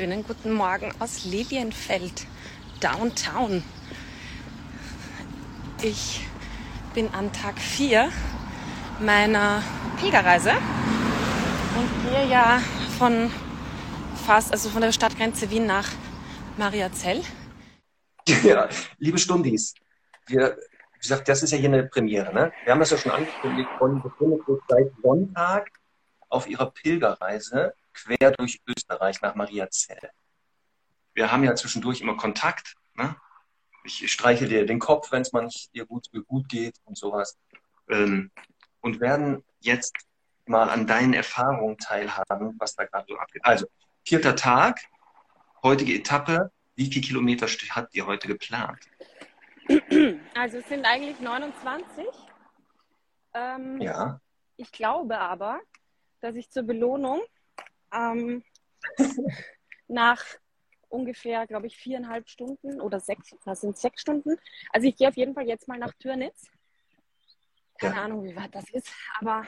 Schönen guten Morgen aus Lilienfeld, Downtown. Ich bin an Tag 4 meiner Pilgerreise und gehe ja von fast, also von der Stadtgrenze Wien nach Mariazell. Ja, liebe Stundis, wir, wie gesagt, das ist ja hier eine Premiere. Ne? Wir haben das ja schon angekündigt, von befindet sich seit Sonntag auf ihrer Pilgerreise quer durch Österreich nach Mariazell. Wir haben ja zwischendurch immer Kontakt. Ne? Ich streiche dir den Kopf, wenn es mal nicht dir gut, gut geht und sowas. Ähm, und werden jetzt mal an deinen Erfahrungen teilhaben, was da gerade so abgeht. Also, vierter Tag, heutige Etappe. Wie viele Kilometer habt ihr heute geplant? Also es sind eigentlich 29. Ähm, Ja. Ich glaube aber, dass ich zur Belohnung ähm, nach ungefähr, glaube ich, viereinhalb Stunden oder sechs, das sind sechs Stunden. Also ich gehe auf jeden Fall jetzt mal nach Türnitz. Keine Ja. Ahnung, wie weit das ist, aber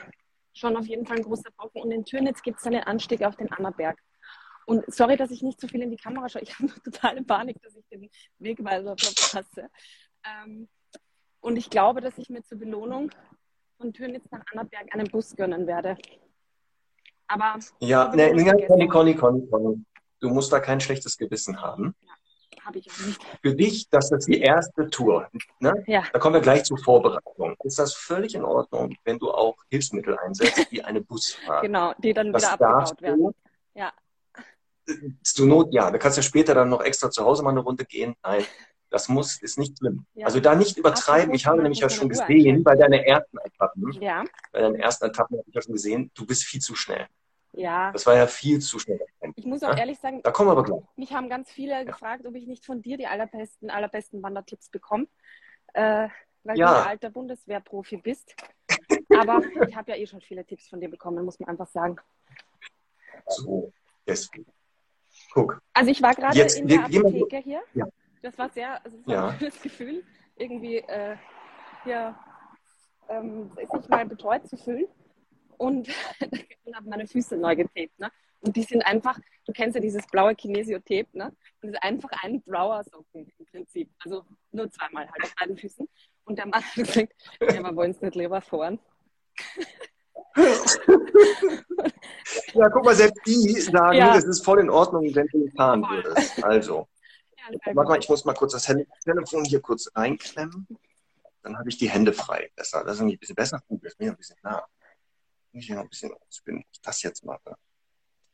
schon auf jeden Fall ein großer Brocken. Und in Türnitz gibt es dann den Anstieg auf den Annaberg. Und sorry, dass ich nicht so viel in die Kamera schaue. Ich habe totale Panik, dass ich den Wegweiser verpasse. Ähm, und ich glaube, dass ich mir zur Belohnung von Türnitz nach Annaberg einen Bus gönnen werde. Aber Ja, zur ne, Belohnung ne, vergessen Conny, Conny, Conny, Conny. Du musst da kein schlechtes Gewissen haben. habe ich auch nicht. Für dich, das ist die erste Tour. Ne? Ja, Da kommen wir gleich zur Vorbereitung. Ist das völlig in Ordnung, wenn du auch Hilfsmittel einsetzt, wie eine Busfahrt? genau, die dann Das wieder abgebaut werden. du. Ja. Zur Not, ja. Da kannst du später dann noch extra zu Hause mal eine Runde gehen. Nein, das muss, ist nicht schlimm. Ja. Also da nicht übertreiben. Apropos, Ich habe nämlich ja schon gesehen, bei deiner ersten Etappen, Ja, bei deinen ersten Etappen habe ich ja schon gesehen, du bist viel zu schnell. Ja. Das war ja viel zu schnell. Ich muss auch Ja. ehrlich sagen, Da kommen wir aber gleich. mich haben ganz viele gefragt, ob ich nicht von dir die allerbesten, allerbesten Wandertipps bekomme, äh, weil Ja. du ein alter Bundeswehrprofi bist. Aber ich habe ja eh schon viele Tipps von dir bekommen, muss man einfach sagen. So, deswegen. Guck. Also ich war gerade in der Apotheke hier. Ja. Das war sehr, also es war Ja. ein schönes Gefühl, irgendwie äh, hier ähm, sich mal betreut zu fühlen. Und und habe meine Füße neu getaped. Ne? Und die sind einfach, du kennst ja dieses blaue Kinesio-Tape, ne? Und das ist einfach ein blauer Socken im Prinzip. Also nur zweimal halt auf beiden Füßen. Und der Mann hat gesagt, ja, wir wollen es nicht lieber fahren. Ja, guck mal, selbst die sagen, Ja. es ist voll in Ordnung, wenn du fahren Voll. würdest. Also, Ja, warte mal, ich muss mal kurz das Tele- Telefon hier kurz reinklemmen. Dann habe ich die Hände frei. Besser. Das ist irgendwie ein bisschen besser. Gut, das ist mir ein bisschen nah. Muss ich noch ein bisschen ausspinnen, wie ich das jetzt mache.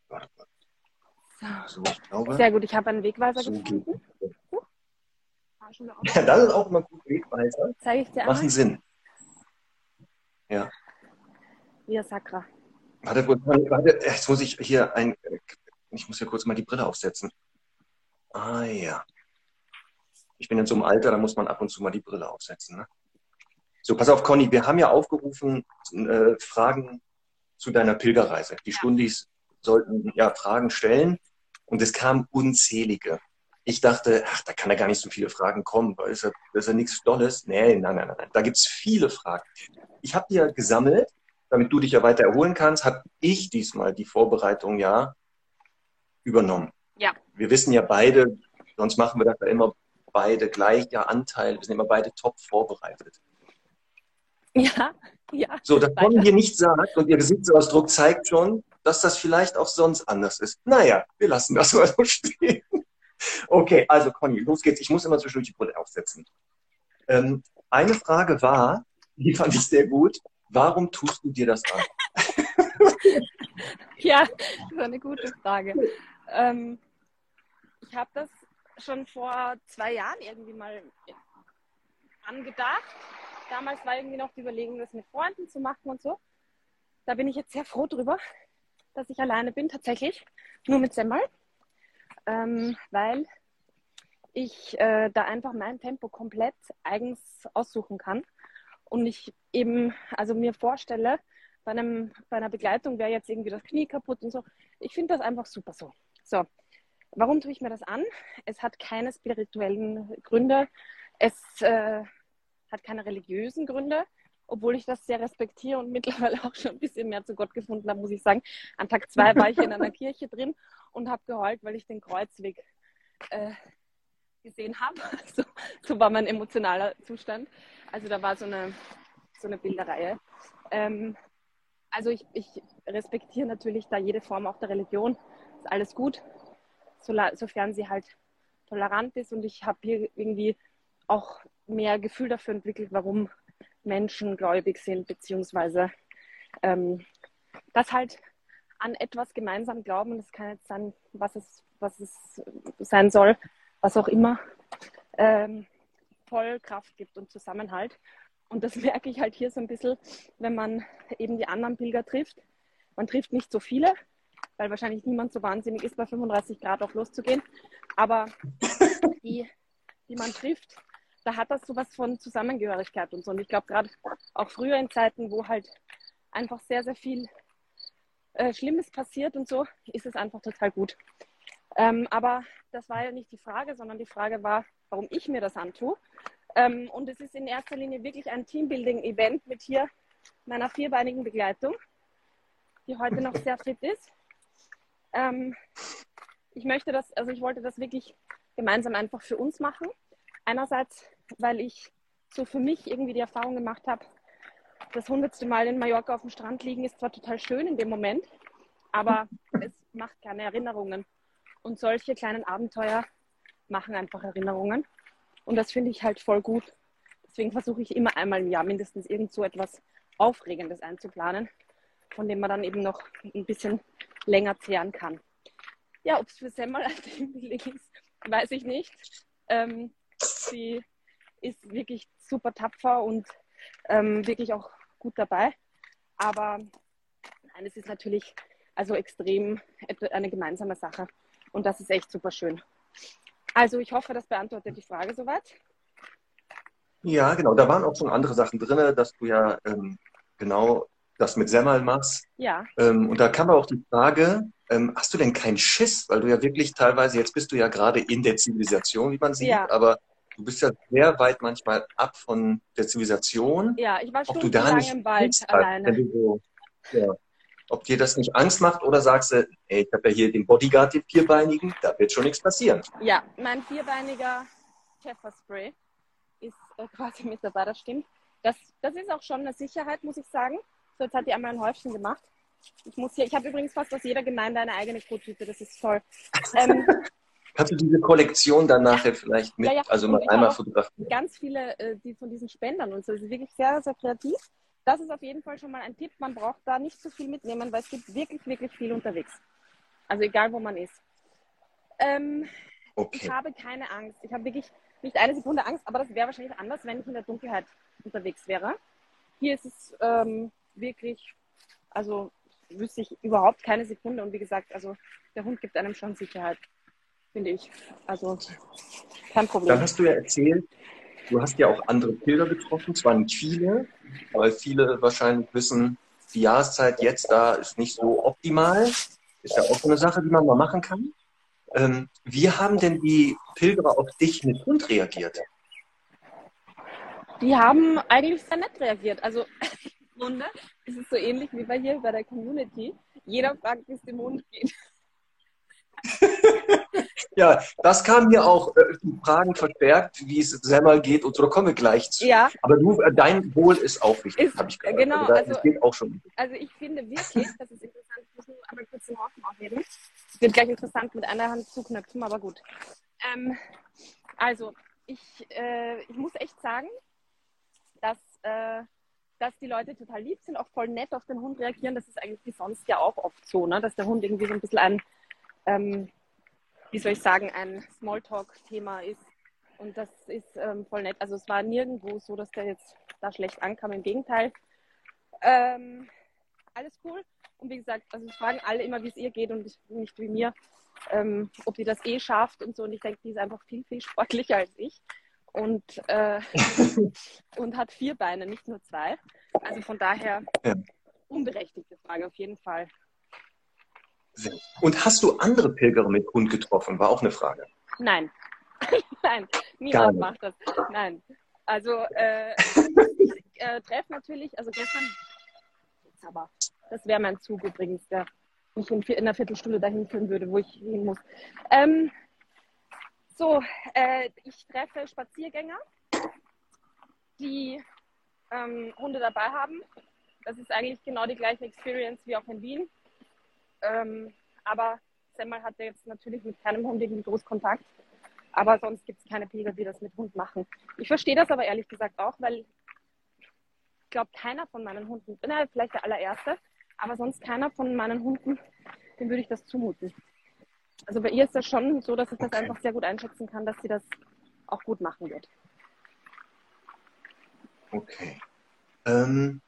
Warte mal. So, ich glaube. Sehr gut, ich habe einen Wegweiser So gefunden. Ja, das ist auch immer gut Wegweiser. Zeige ich dir einmal. Machen Sinn. Via Sacra. Warte, warte, warte, jetzt muss ich hier ein. Ich muss hier kurz mal die Brille aufsetzen. Ah ja. Ich bin in so einem Alter, da muss man ab und zu mal die Brille aufsetzen. Ne? So, pass auf, Conny, wir haben ja aufgerufen, äh, Fragen zu deiner Pilgerreise. Die Ja. Stundis sollten ja Fragen stellen und es kamen unzählige. Ich dachte, ach, da kann ja gar nicht so viele Fragen kommen, weil ist ja, das ist ja nichts Dolles. Nee, nein, nein, nein, nein. Da gibt's viele Fragen. Ich habe die ja gesammelt, damit du dich ja weiter erholen kannst, habe ich diesmal die Vorbereitung ja übernommen. Ja. Wir wissen ja beide, sonst machen wir das ja immer beide gleicher Anteil, wir sind immer beide top vorbereitet. Ja, ja. So, dass. Conny hier nichts sagt und ihr Gesichtsausdruck zeigt schon, dass das vielleicht auch sonst anders ist. Naja, wir lassen das mal so stehen. Okay, also Conny, los geht's. Ich muss immer zwischendurch die Brille aufsetzen. Ähm, eine Frage war, die fand ich sehr gut, warum tust du dir das an? Ja, das ist eine gute Frage. Ähm, ich habe das schon vor zwei Jahren irgendwie mal angedacht. Damals war irgendwie noch die Überlegung, das mit Freunden zu machen und so. Da bin ich jetzt sehr froh drüber, dass ich alleine bin, tatsächlich. Nur mit Semmel. Ähm, weil ich äh, da einfach mein Tempo komplett eigens aussuchen kann und ich eben, also mir vorstelle, bei, einem, bei einer Begleitung wäre jetzt irgendwie das Knie kaputt und so. Ich finde das einfach super so. So, warum tue ich mir das an? Es hat keine spirituellen Gründe, es äh, hat keine religiösen Gründe, obwohl ich das sehr respektiere und mittlerweile auch schon ein bisschen mehr zu Gott gefunden habe, muss ich sagen. An Tag zwei war ich in einer Kirche drin und habe geheult, weil ich den Kreuzweg äh, gesehen habe. So, so, war mein emotionaler Zustand. Also da war so eine, so eine Bilderreihe. Ähm, also ich, ich, respektiere natürlich da jede Form auch der Religion. Ist alles gut, so, sofern sie halt tolerant ist. Und ich habe hier irgendwie auch mehr Gefühl dafür entwickelt, warum Menschen gläubig sind, beziehungsweise ähm, das halt an etwas gemeinsam glauben. Das kann jetzt sein, was es, was es sein soll, was auch immer, ähm, voll Kraft gibt und Zusammenhalt. Und das merke ich halt hier so ein bisschen, wenn man eben die anderen Pilger trifft. Man trifft nicht so viele, weil wahrscheinlich niemand so wahnsinnig ist, bei 35 Grad auch loszugehen. Aber die, die man trifft, da hat das sowas von Zusammengehörigkeit und so. Und ich glaube, gerade auch früher in Zeiten, wo halt einfach sehr, sehr viel äh, Schlimmes passiert und so, ist es einfach total gut. Ähm, aber das war ja nicht die Frage, sondern die Frage war, warum ich mir das antue. Ähm, und es ist in erster Linie wirklich ein Teambuilding-Event mit hier meiner vierbeinigen Begleitung, die heute noch sehr fit ist. Ähm, ich möchte das, also ich wollte das wirklich gemeinsam einfach für uns machen. Einerseits, weil ich so für mich irgendwie die Erfahrung gemacht habe, das hundertste Mal in Mallorca auf dem Strand liegen ist zwar total schön in dem Moment, aber es macht keine Erinnerungen. Und solche kleinen Abenteuer machen einfach Erinnerungen. Und das finde ich halt voll gut. Deswegen versuche ich immer einmal im Jahr mindestens irgend so etwas Aufregendes einzuplanen, von dem man dann eben noch ein bisschen länger zehren kann. Ja, ob es für Semmel ein Teambuilding ist, weiß ich nicht. Ähm, sie ist wirklich super tapfer und ähm, wirklich auch gut dabei. Aber nein, es ist natürlich also extrem eine gemeinsame Sache. Und das ist echt super schön. Also ich hoffe, das beantwortet die Frage soweit. Ja, genau. Da waren auch schon andere Sachen drin, dass du ja ähm, genau das mit Semmel machst. Ja. Ähm, und da kam auch die Frage, ähm, hast du denn keinen Schiss? Weil du ja wirklich teilweise, jetzt bist du ja gerade in der Zivilisation, wie man sieht, ja. aber du bist ja sehr weit manchmal ab von der Zivilisation. Ja, ich war stundenlang im Wald alleine. So, ja ob dir das nicht Angst macht oder sagst du, ey, ich habe ja hier den Bodyguard, den Vierbeinigen, da wird schon nichts passieren. Ja, mein vierbeiniger Pfefferspray ist äh, quasi mit dabei, das stimmt. Das, das ist auch schon eine Sicherheit, muss ich sagen. So, jetzt hat die einmal ein Häufchen gemacht. Ich muss hier, ich habe übrigens fast aus jeder Gemeinde eine eigene Kotüte, das ist toll. Ähm, Kannst du diese Kollektion dann nachher vielleicht mit, ja, ja. also mal einmal fotografieren? Ganz viele, äh, die von diesen Spendern und so, das ist wirklich sehr, sehr kreativ das ist auf jeden Fall schon mal ein Tipp. Man braucht da nicht zu viel mitnehmen, weil es gibt wirklich, wirklich viel unterwegs. Also egal, wo man ist. Ähm, okay. Ich habe keine Angst. Ich habe wirklich nicht eine Sekunde Angst, aber das wäre wahrscheinlich anders, wenn ich in der Dunkelheit unterwegs wäre. Hier ist es ähm, wirklich, also wüsste ich überhaupt keine Sekunde. Und wie gesagt, also der Hund gibt einem schon Sicherheit, finde ich. Also kein Problem. Dann hast du ja erzählt, Du hast ja auch andere Pilger getroffen, zwar nicht viele, aber viele wahrscheinlich wissen, die Jahreszeit jetzt da ist nicht so optimal. Ist ja auch so eine Sache, die man mal machen kann. Ähm, wie haben denn die Pilger auf dich mit Hund reagiert? Die haben eigentlich sehr nett reagiert. Also im Grunde ist es so ähnlich wie bei hier bei der Community. Jeder fragt, wie es dem Hund geht. ja, das kam mir auch äh, Fragen verstärkt, wie es selber geht und so, da kommen wir gleich zu. Ja. Aber du, äh, dein Wohl ist auch wichtig, habe ich gehört. Genau, also, das geht auch schon. Also ich finde wirklich, das ist interessant, ich muss nur einmal kurz den Horten aufheben. Es wird gleich interessant mit einer Hand zuknöpfen, aber gut. Ähm, also, ich, äh, ich muss echt sagen, dass, äh, dass die Leute total lieb sind, auch voll nett auf den Hund reagieren. Das ist eigentlich wie sonst ja auch oft so, ne? dass der Hund irgendwie so ein bisschen ein ähm, wie soll ich sagen, ein Smalltalk-Thema ist. Und das ist ähm, voll nett. Also es war nirgendwo so, dass der jetzt da schlecht ankam. Im Gegenteil. Ähm, alles cool. Und wie gesagt, also es fragen alle immer, wie es ihr geht und nicht wie mir. ähm, ob die das eh schafft und so. Und ich denke, die ist einfach viel, viel sportlicher als ich und, äh, und hat vier Beine, nicht nur zwei. Also von daher ja. unberechtigte Frage auf jeden Fall. Und hast du andere Pilgerer mit Hund getroffen? War auch eine Frage. Nein. Nein, niemand macht das. Nein. Also äh, ich äh, treffe natürlich, also gestern, jetzt aber, das wäre mein Zug übrigens, der mich in, in einer Viertelstunde dahin führen würde, wo ich hin muss. Ähm, so, äh, ich treffe Spaziergänger, die ähm, Hunde dabei haben. Das ist eigentlich genau die gleiche Experience wie auch in Wien. Ähm, aber Semmel hatte jetzt natürlich mit keinem Hund irgendwie groß Kontakt. Aber sonst gibt es keine Pilger, die das mit Hund machen. Ich verstehe das aber ehrlich gesagt auch, weil ich glaube, keiner von meinen Hunden, na, vielleicht der allererste, aber sonst keiner von meinen Hunden, dem würde ich das zumuten. Also bei ihr ist das schon so, dass ich das einfach sehr gut einschätzen kann, dass sie das auch gut machen wird. Okay. Ähm,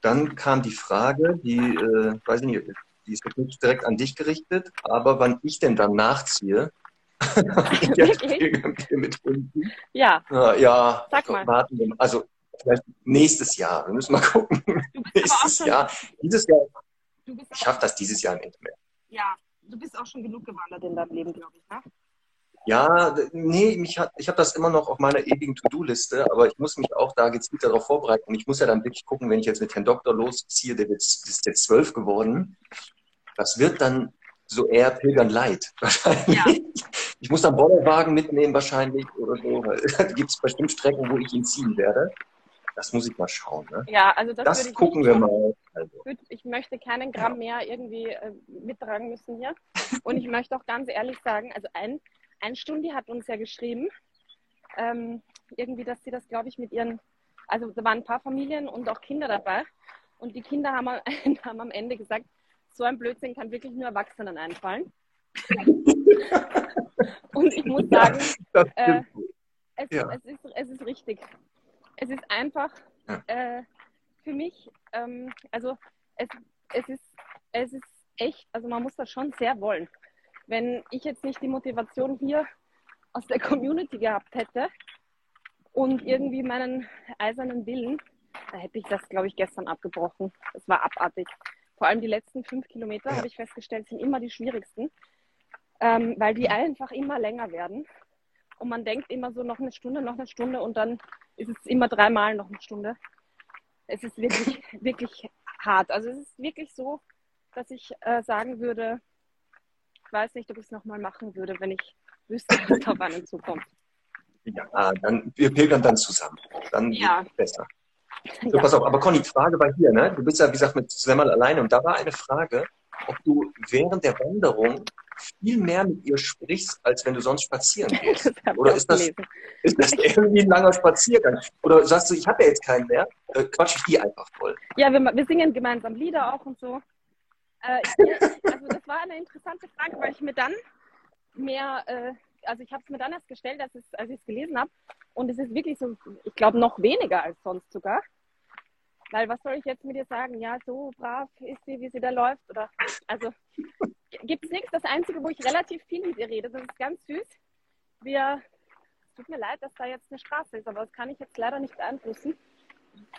dann kam die Frage, die, äh, weiß ich nicht, die ist nicht direkt an dich gerichtet, aber wann ich denn dann nachziehe, mit Hunden. Ja. Ja, ja Sag mal. Warten wir, also vielleicht nächstes Jahr. Wir müssen mal gucken. nächstes Jahr. Dieses Jahr. Ich schaffe das dieses Jahr nicht mehr. Ja, du bist auch schon genug gewandert in deinem Leben, glaube ich, ne? Ja, nee, mich hat, ich habe das immer noch auf meiner ewigen To-Do-Liste, aber ich muss mich auch da gezielt darauf vorbereiten. Und ich muss ja dann wirklich gucken, wenn ich jetzt mit Herrn Doktor losziehe, der ist jetzt zwölf geworden, das wird dann so eher Pilgern leid, wahrscheinlich. Ja. Ich muss dann Bollerwagen mitnehmen, wahrscheinlich, oder so. Da gibt es bestimmt Strecken, wo ich ihn ziehen werde. Das muss ich mal schauen. Ne? Ja, also das, das gucken wir mal. Also. Ich möchte keinen Gramm mehr irgendwie äh, mittragen müssen hier. Und ich möchte auch ganz ehrlich sagen, also ein, ein Stundi hat uns ja geschrieben, ähm, irgendwie, dass sie das, glaube ich, mit ihren, also da waren ein paar Familien und auch Kinder dabei. Und die Kinder haben, haben am Ende gesagt, so ein Blödsinn kann wirklich nur Erwachsenen einfallen. und ich muss sagen, äh, es, ja. es, ist, es ist richtig es ist einfach ja. äh, für mich, ähm, also es, es, ist, es ist echt, also man muss das schon sehr wollen. Wenn ich jetzt nicht die Motivation hier aus der Community gehabt hätte und irgendwie meinen eisernen Willen, da hätte ich das, glaube ich, gestern abgebrochen. Es war abartig. Vor allem die letzten fünf Kilometer, ja. habe ich festgestellt, sind immer die schwierigsten, ähm, weil die einfach immer länger werden. Und man denkt immer so noch eine Stunde, noch eine Stunde und dann ist es immer dreimal noch eine Stunde. Es ist wirklich, wirklich hart. Also es ist wirklich so, dass ich äh, sagen würde, weiß nicht, ob ich es nochmal machen würde, wenn ich wüsste, was auf einen zukommt. Ja, dann, wir pilgern dann zusammen. Dann ja. besser. So, ja. pass auf, aber Conny, Frage war hier, ne? Du bist ja, wie gesagt, mit Semmel alleine und da war eine Frage, ob du während der Wanderung viel mehr mit ihr sprichst, als wenn du sonst spazieren gehst. Oder ist das, ist das irgendwie ein langer Spaziergang? Oder sagst du, ich habe ja jetzt keinen mehr, äh, quatsch ich die einfach voll? Ja, wir, wir singen gemeinsam Lieder auch und so. Äh, also das war eine interessante Frage, weil ich mir dann mehr, äh, also ich habe es mir dann erst gestellt, als, es, als ich es gelesen habe. Und es ist wirklich so, ich glaube, noch weniger als sonst sogar. Weil was soll ich jetzt mit dir sagen? Ja, so brav ist sie, wie sie da läuft. Oder also gibt es nichts. Das Einzige, wo ich relativ viel mit ihr rede, das ist ganz süß. Wir, es tut mir leid, dass da jetzt eine Straße ist, aber das kann ich jetzt leider nicht beeinflussen.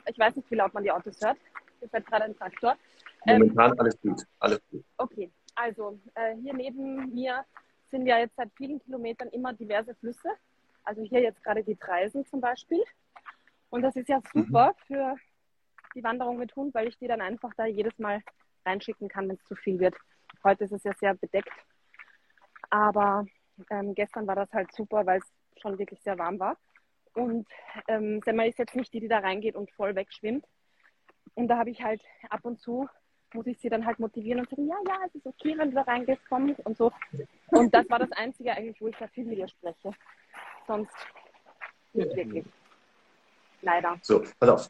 Ich weiß nicht, wie laut man die Autos hört. Hier fährt gerade ein Traktor. Momentan ähm, alles gut, alles gut. Okay, also äh, hier neben mir sind ja jetzt seit vielen Kilometern immer diverse Flüsse. Also hier jetzt gerade die Treisen zum Beispiel. Und das ist ja super mhm. für die Wanderung mit Hund, weil ich die dann einfach da jedes Mal reinschicken kann, wenn es zu viel wird. Heute ist es ja sehr bedeckt. Aber ähm, gestern war das halt super, weil es schon wirklich sehr warm war. Und ähm, Semmer ist jetzt nicht die, die da reingeht und voll wegschwimmt. Und da habe ich halt ab und zu, muss ich sie dann halt motivieren und sagen, ja, ja, es ist okay, wenn du da reingehst, komm und so. Und das war das Einzige eigentlich, wo ich da viel mit ihr spreche. Sonst nicht wirklich. Leider. So, pass auf.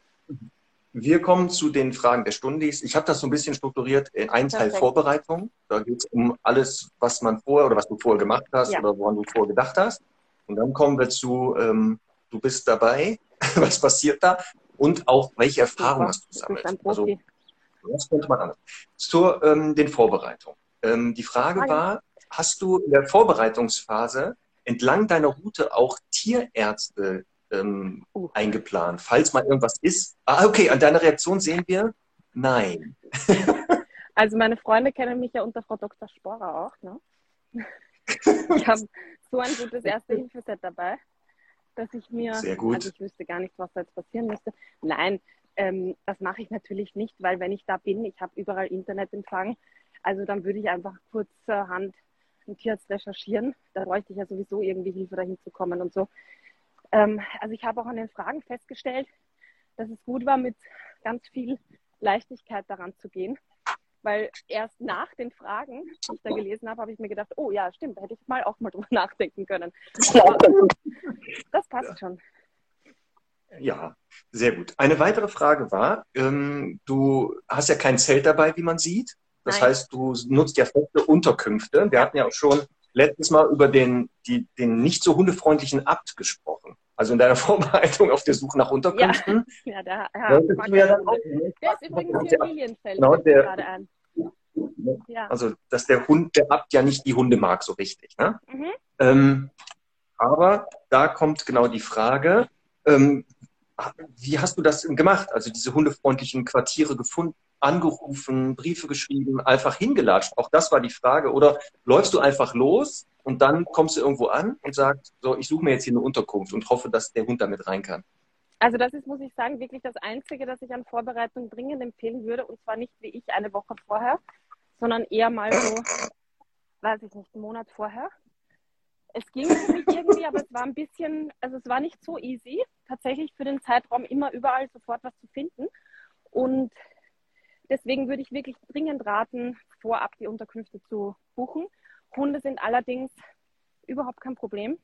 Wir kommen zu den Fragen der Stundis. Ich habe das so ein bisschen strukturiert in einen Teil Perfekt. Vorbereitung. Da geht es um alles, was man vorher oder was du vorher gemacht hast ja. oder woran du vorher gedacht hast. Und dann kommen wir zu, ähm, du bist dabei, was passiert da und auch welche Erfahrungen hast du gesammelt. Also, das könnte man anders. Zur ähm, den Vorbereitungen. Ähm, die Frage war, hast du in der Vorbereitungsphase entlang deiner Route auch Tierärzte ähm, uh. eingeplant, falls mal irgendwas ist? Ah, okay, an deiner Reaktion sehen wir, nein. Also meine Freunde kennen mich ja unter Frau Dr. Sporer auch. Ne? Ich habe so ein gutes Erste-Hilfe-Set dabei, dass ich mir, Sehr gut. also ich wüsste gar nicht, was da jetzt passieren müsste. Nein, ähm, das mache ich natürlich nicht, weil wenn ich da bin, ich habe überall Internetempfang, also dann würde ich einfach kurzerhand einen Tierarzt recherchieren. Da bräuchte ich ja sowieso irgendwie Hilfe, dahin zu kommen und so. Ähm, also ich habe auch an den Fragen festgestellt, dass es gut war, mit ganz viel Leichtigkeit daran zu gehen. Weil erst nach den Fragen, die ich da gelesen habe, habe ich mir gedacht, oh ja, stimmt, da hätte ich mal auch mal drüber nachdenken können. Aber das passt ja. schon. Ja, sehr gut. Eine weitere Frage war, ähm, du hast ja kein Zelt dabei, wie man sieht. Das Nein. heißt, du nutzt ja feste Unterkünfte. Wir hatten ja auch schon letztes Mal über den, die, den nicht so hundefreundlichen Abt gesprochen. Also in deiner Vorbereitung auf der Suche nach Unterkünften. Ja, ja da, ja, ja dann auch, der ist übrigens Lilienfeld. Genau, der, gerade an. Ja. Also, dass der Hund, der Abt ja nicht die Hunde mag so richtig. Ne? Mhm. Ähm, aber da kommt genau die Frage, ähm, wie hast du das gemacht? Also diese hundefreundlichen Quartiere gefunden, angerufen, Briefe geschrieben, einfach hingelatscht. Auch das war die Frage. Oder läufst du einfach los und dann kommst du irgendwo an und sagst, so, ich suche mir jetzt hier eine Unterkunft und hoffe, dass der Hund damit rein kann? Also das ist, muss ich sagen, wirklich das Einzige, das ich an Vorbereitung dringend empfehlen würde. Und zwar nicht wie ich eine Woche vorher, sondern eher mal so, weiß ich nicht, einen Monat vorher. Es ging für mich irgendwie, aber es war ein bisschen, also es war nicht so easy, tatsächlich für den Zeitraum immer überall sofort was zu finden. Und deswegen würde ich wirklich dringend raten, vorab die Unterkünfte zu buchen. Hunde sind allerdings überhaupt kein Problem.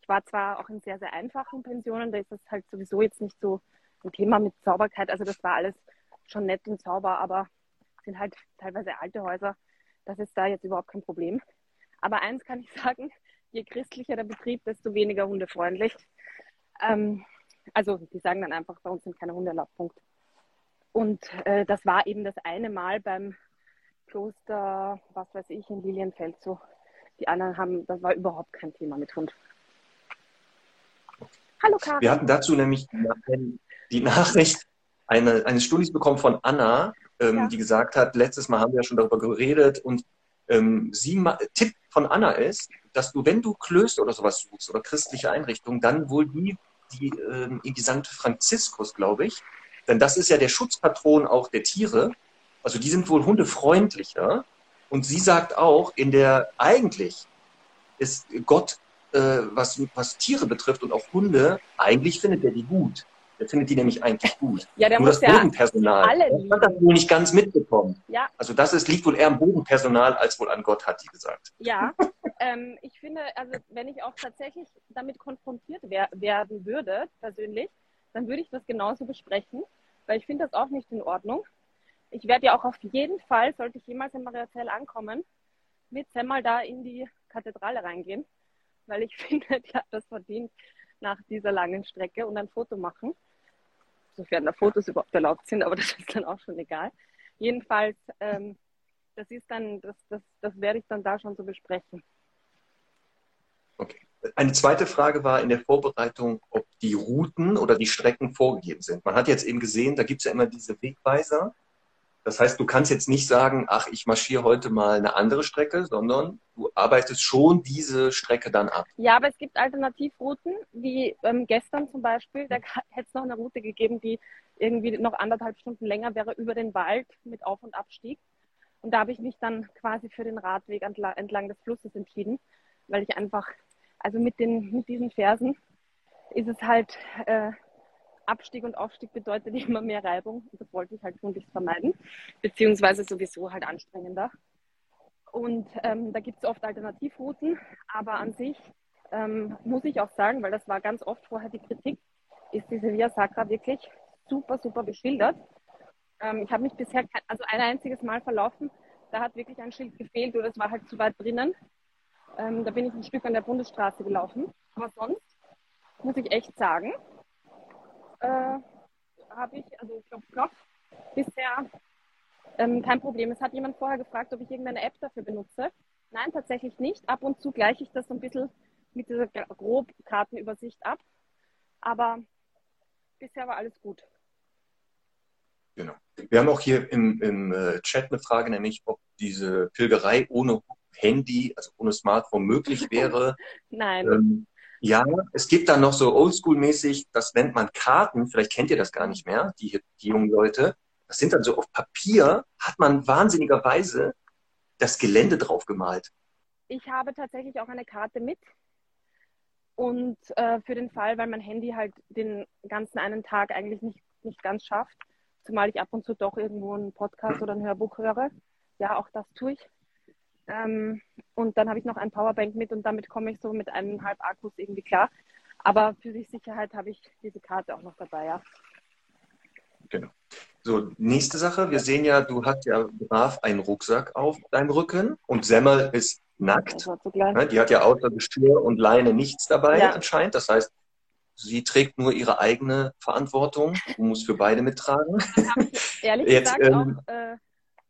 Ich war zwar auch in sehr, sehr einfachen Pensionen, da ist das halt sowieso jetzt nicht so ein Thema mit Sauberkeit. Also das war alles schon nett und sauber, aber sind halt teilweise alte Häuser. Das ist da jetzt überhaupt kein Problem. Aber eins kann ich sagen, je christlicher der Betrieb, desto weniger hundefreundlich. Ähm, also die sagen dann einfach, bei uns sind keine Hunde erlaubt, Punkt. Und äh, das war eben das eine Mal beim Kloster, was weiß ich, in Lilienfeld so. Die anderen haben, das war überhaupt kein Thema mit Hund. Hallo Karin. Wir hatten dazu nämlich die Nachricht eine, eines Studis bekommen von Anna, ähm, ja. die gesagt hat, letztes Mal haben wir ja schon darüber geredet und ähm, sie Tipp von Anna ist, dass du, wenn du Klöster oder sowas suchst oder christliche Einrichtungen, dann wohl die, die ähm, in die St. Franziskus, glaube ich, denn das ist ja der Schutzpatron auch der Tiere. Also die sind wohl hundefreundlicher. Und sie sagt auch, in der eigentlich ist Gott, äh, was, was Tiere betrifft und auch Hunde, eigentlich findet er die gut. Der findet die nämlich eigentlich gut. Ja, der Nur muss das ja Bodenpersonal alle das hat das wohl nicht ganz mitbekommen. Ja. Also das ist, liegt wohl eher am Bodenpersonal als wohl an Gott, hat sie gesagt. Ja, ähm, ich finde, also wenn ich auch tatsächlich damit konfrontiert wer werden würde, persönlich, dann würde ich das genauso besprechen, weil ich finde das auch nicht in Ordnung. Ich werde ja auch auf jeden Fall, sollte ich jemals in Mariazell ankommen, mit Semmel da in die Kathedrale reingehen, weil ich finde, die hat das verdient nach dieser langen Strecke und ein Foto machen. Sofern da Fotos überhaupt erlaubt sind, aber das ist dann auch schon egal. Jedenfalls, ähm, das ist dann, das, das, das werde ich dann da schon so besprechen. Okay. Eine zweite Frage war in der Vorbereitung, ob die Routen oder die Strecken vorgegeben sind. Man hat jetzt eben gesehen, da gibt es ja immer diese Wegweiser. Das heißt, du kannst jetzt nicht sagen, ach, ich marschiere heute mal eine andere Strecke, sondern du arbeitest schon diese Strecke dann ab. Ja, aber es gibt Alternativrouten, wie ähm, gestern zum Beispiel. Da hätte es noch eine Route gegeben, die irgendwie noch anderthalb Stunden länger wäre über den Wald mit Auf- und Abstieg. Und da habe ich mich dann quasi für den Radweg entlang, entlang des Flusses entschieden, weil ich einfach, also mit, den, mit diesen Versen ist es halt äh, Abstieg und Aufstieg bedeutet immer mehr Reibung. Und das wollte ich halt tunlichst vermeiden. Beziehungsweise sowieso halt anstrengender. Und ähm, da gibt es oft Alternativrouten, aber an sich ähm, muss ich auch sagen, weil das war ganz oft vorher die Kritik, ist diese Via Sacra wirklich super, super beschildert. Ähm, ich habe mich bisher, kein, also ein einziges Mal verlaufen, da hat wirklich ein Schild gefehlt oder es war halt zu weit drinnen. Ähm, da bin ich ein Stück an der Bundesstraße gelaufen. Aber sonst muss ich echt sagen, äh, habe ich, also Klopf, Klopf, bisher ähm, kein Problem. Es hat jemand vorher gefragt, ob ich irgendeine App dafür benutze. Nein, tatsächlich nicht. Ab und zu gleiche ich das so ein bisschen mit dieser Grobkartenübersicht ab. Aber bisher war alles gut. Genau. Wir haben auch hier im, im äh, Chat eine Frage, nämlich ob diese Pilgerei ohne Handy, also ohne Smartphone möglich wäre. Nein. Ähm, ja, es gibt da noch so oldschool-mäßig, das nennt man Karten, vielleicht kennt ihr das gar nicht mehr, die, die jungen Leute. Das sind dann so auf Papier, hat man wahnsinnigerweise das Gelände drauf gemalt. Ich habe tatsächlich auch eine Karte mit. Und äh, für den Fall, weil mein Handy halt den ganzen einen Tag eigentlich nicht, nicht ganz schafft, zumal ich ab und zu doch irgendwo einen Podcast oder ein Hörbuch höre. Ja, auch das tue ich. Ähm, und dann habe ich noch ein Powerbank mit und damit komme ich so mit eineinhalb Akkus irgendwie klar. Aber für die Sicherheit habe ich diese Karte auch noch dabei, ja. Genau. So, nächste Sache. Wir sehen ja, du hast ja brav einen Rucksack auf deinem Rücken und Semmel ist nackt. Die hat ja außer Geschirr und Leine nichts dabei ja. anscheinend. Das heißt, sie trägt nur ihre eigene Verantwortung und muss für beide mittragen. ehrlich Jetzt, gesagt ähm, auch äh,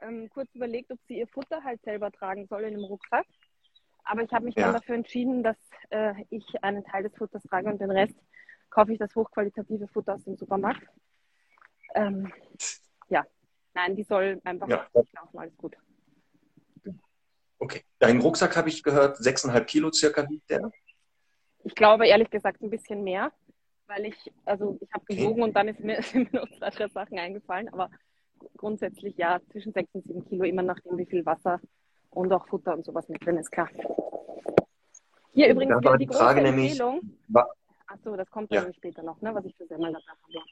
ähm, kurz überlegt, ob sie ihr Futter halt selber tragen soll in dem Rucksack. Aber ich habe mich ja. dann dafür entschieden, dass äh, ich einen Teil des Futters trage und den Rest kaufe ich das hochqualitative Futter aus dem Supermarkt. Ähm, ja, nein, die soll einfach ja. laufen, alles gut. Okay. Deinen Rucksack habe ich gehört, 6,5 Kilo circa wiegt der? Ich glaube ehrlich gesagt ein bisschen mehr, weil ich, also ich habe gewogen okay. und dann ist mir, sind mir noch zwei Sachen eingefallen, aber grundsätzlich ja, zwischen 6 und 7 Kilo, immer nachdem wie viel Wasser und auch Futter und sowas mit drin ist, klar. Hier übrigens die, große Empfehlung. Achso, das kommt ja. dann später noch, ne, was ich für Semmel dabei habe.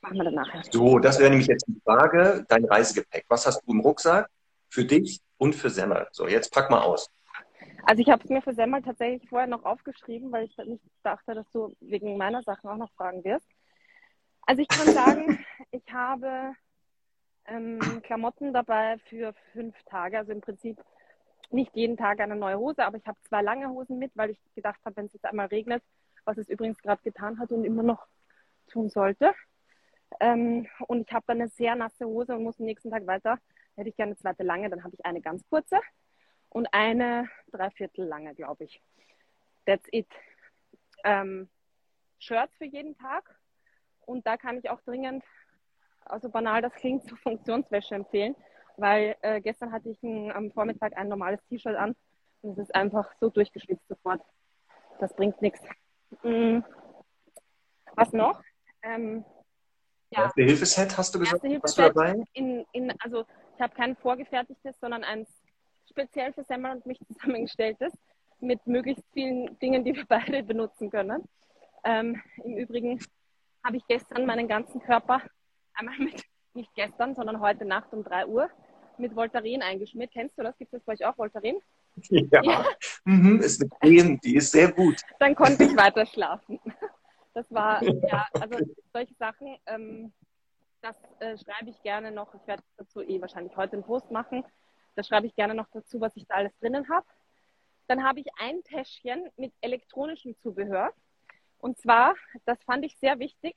Machen wir dann nachher. So, das wäre nämlich jetzt die Frage, dein Reisegepäck. Was hast du im Rucksack für dich und für Semmel? So, jetzt pack mal aus. Also ich habe es mir für Semmel tatsächlich vorher noch aufgeschrieben, weil ich nicht dachte, dass du wegen meiner Sachen auch noch fragen wirst. Also ich kann sagen, ich habe ähm, Klamotten dabei für fünf Tage. Also im Prinzip nicht jeden Tag eine neue Hose, aber ich habe zwei lange Hosen mit, weil ich gedacht habe, wenn es jetzt einmal regnet, was es übrigens gerade getan hat und immer noch tun sollte, ähm, und ich habe dann eine sehr nasse Hose und muss am nächsten Tag weiter. Hätte ich gerne eine zweite lange, dann habe ich eine ganz kurze und eine dreiviertel lange, glaube ich. That's it. Ähm, Shirts für jeden Tag. Und da kann ich auch dringend, also banal das klingt, zur Funktionswäsche empfehlen, weil äh, gestern hatte ich ein, am Vormittag ein normales T-Shirt an und es ist einfach so durchgeschwitzt sofort. Das bringt nichts. Mhm. Was noch? Ähm, ja. Erste Hilfeset hast du gesagt? Erste hast du dabei? In, in, also ich habe kein vorgefertigtes, sondern eins speziell für Semmel und mich zusammengestelltes mit möglichst vielen Dingen, die wir beide benutzen können. Ähm, Im Übrigen habe ich gestern meinen ganzen Körper einmal mit, nicht gestern, sondern heute Nacht um 3 Uhr mit Voltaren eingeschmiert. Kennst du das? Gibt es bei euch auch Voltaren? Ja, ja. Mhm, ist eine Creme, die ist sehr gut. Dann konnte ich weiter schlafen. Das war, ja, also solche Sachen, ähm, das äh, schreibe ich gerne noch. Ich werde dazu eh wahrscheinlich heute einen Post machen. Da schreibe ich gerne noch dazu, was ich da alles drinnen habe. Dann habe ich ein Täschchen mit elektronischem Zubehör. Und zwar, das fand ich sehr wichtig.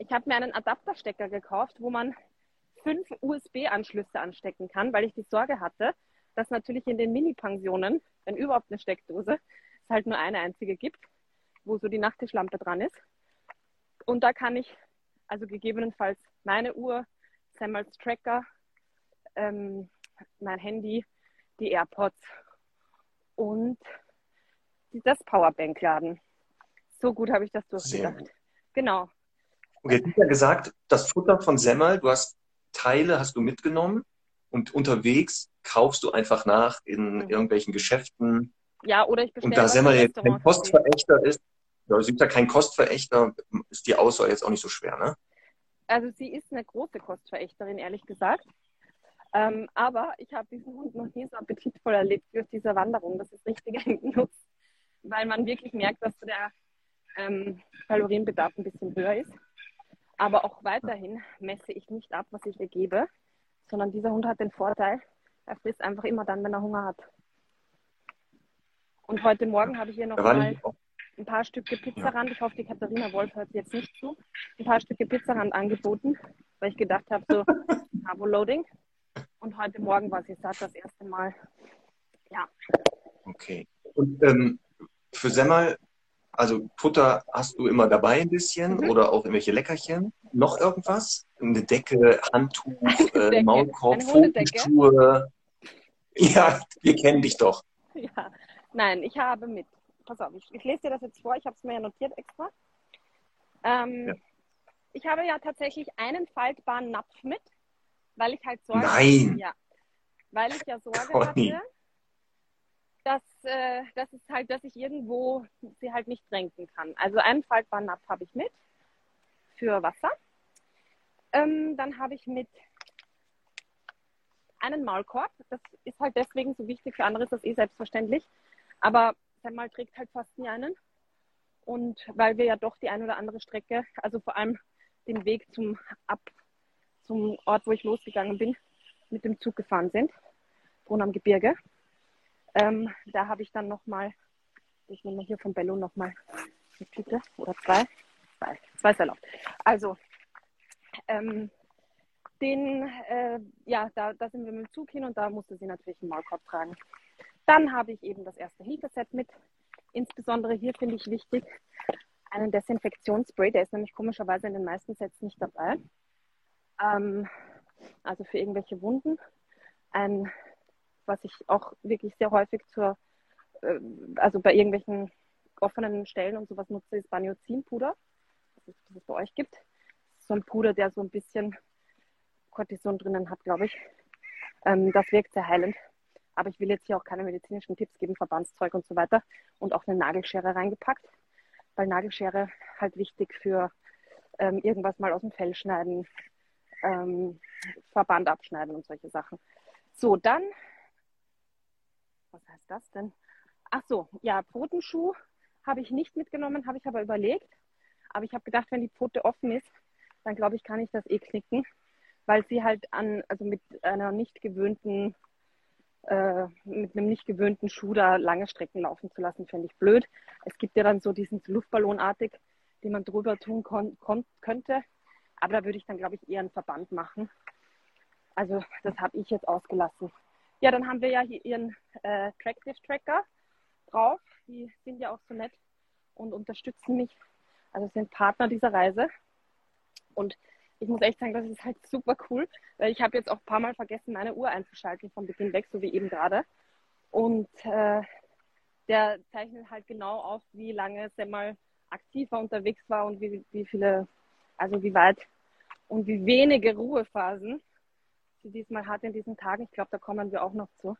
Ich habe mir einen Adapterstecker gekauft, wo man fünf USB-Anschlüsse anstecken kann, weil ich die Sorge hatte, dass natürlich in den Mini-Pensionen, wenn überhaupt eine Steckdose, es halt nur eine einzige gibt, wo so die Nachttischlampe dran ist. Und da kann ich also gegebenenfalls meine Uhr, Samuels Tracker, ähm, mein Handy, die AirPods und das Powerbank laden. So gut habe ich das durchgedacht. Genau. Okay, du hast ja gesagt, das Futter von Semmel, du hast Teile hast du mitgenommen und unterwegs kaufst du einfach nach in mhm. irgendwelchen Geschäften. Ja, oder ich bestelle. Und da Semmel jetzt ein Postverächter ist, ja, sie ist ja kein Kostverächter, ist die Auswahl jetzt auch nicht so schwer, ne? Also sie ist eine große Kostverächterin, ehrlich gesagt. Ähm, aber ich habe diesen Hund noch nie so appetitvoll erlebt wie auf dieser Wanderung. Das ist richtiger Genuss, weil man wirklich merkt, dass der ähm, Kalorienbedarf ein bisschen höher ist. Aber auch weiterhin messe ich nicht ab, was ich ihr gebe, sondern dieser Hund hat den Vorteil, er frisst einfach immer dann, wenn er Hunger hat. Und heute Morgen habe ich ihr noch mal ein paar Stücke Pizzarand. Ich hoffe, die Katharina Wolf hört jetzt nicht zu. Ein paar Stücke Pizzarand angeboten, weil ich gedacht habe, so Carbo-Loading. Und heute Morgen war sie satt das erste Mal. Ja. Okay. Und ähm, für Semmel, also Futter hast du immer dabei ein bisschen Mhm. oder auch irgendwelche Leckerchen? Noch irgendwas? Eine Decke, Handtuch, äh, Decke. Maulkorb, Eine? Pfotenschuhe? Ja, wir kennen dich doch. Ja, nein, ich habe mit. Pass auf, ich, ich lese dir das jetzt vor, ich habe es mir ja notiert extra. Ähm, Ja. Ich habe ja tatsächlich einen faltbaren Napf mit, weil ich halt Sorge Nein. Ja, weil ich ja Sorge Conny. hatte, äh, dass es halt, dass ich irgendwo sie halt nicht tränken kann. Also einen faltbaren Napf habe ich mit für Wasser. Ähm, dann habe ich mit einen Maulkorb. Das ist halt deswegen so wichtig. Für andere ist das eh selbstverständlich. Aber Semmel trägt halt fast nie einen. Und weil wir ja doch die ein oder andere Strecke, also vor allem den Weg zum Ab, zum Ort, wo ich losgegangen bin, mit dem Zug gefahren sind, Brunn am Gebirge. Ähm, da habe ich dann nochmal, ich nehme hier von Bello nochmal eine Tüte oder zwei. Zwei, zwei ist erlaubt. Also, ähm, den, äh, ja, da, da sind wir mit dem Zug hin und da musste sie natürlich einen Maulkorb tragen. Dann habe ich eben das erste Hilfeset mit. Insbesondere hier finde ich wichtig einen Desinfektionsspray, der ist nämlich komischerweise in den meisten Sets nicht dabei. Ähm, also für irgendwelche Wunden. Ein, was ich auch wirklich sehr häufig zur, äh, also bei irgendwelchen offenen Stellen und sowas nutze, ist Baniozinpuder, das es, bei euch gibt. So ein Puder, der so ein bisschen Cortison drinnen hat, glaube ich. Ähm, das wirkt sehr heilend. Aber ich will jetzt hier auch keine medizinischen Tipps geben, Verbandszeug und so weiter. Und auch eine Nagelschere reingepackt, weil Nagelschere halt wichtig für ähm, irgendwas mal aus dem Fell schneiden, ähm, Verband abschneiden und solche Sachen. So, dann, was heißt das denn? Ach so, ja, Pfotenschuh habe ich nicht mitgenommen, habe ich aber überlegt. Aber ich habe gedacht, wenn die Pfote offen ist, dann glaube ich, kann ich das eh knicken, weil sie halt an, also mit einer nicht gewöhnten, äh, mit einem nicht gewöhnten Schuh da lange Strecken laufen zu lassen, finde ich blöd. Es gibt ja dann so diesen Luftballonartig, den man drüber tun kon kon könnte. Aber da würde ich dann, glaube ich, eher einen Verband machen. Also das habe ich jetzt ausgelassen. Ja, dann haben wir ja hier ihren äh, Tractive Tracker drauf. Die sind ja auch so nett und unterstützen mich. Also sind Partner dieser Reise. Und ich muss echt sagen, das ist halt super cool, weil ich habe jetzt auch ein paar Mal vergessen, meine Uhr einzuschalten vom Beginn weg, so wie eben gerade. Und äh, der zeichnet halt genau auf, wie lange Semmel aktiver unterwegs war und wie, wie viele, also wie weit und wie wenige Ruhephasen sie diesmal hat in diesen Tagen. Ich glaube, da kommen wir auch noch zu.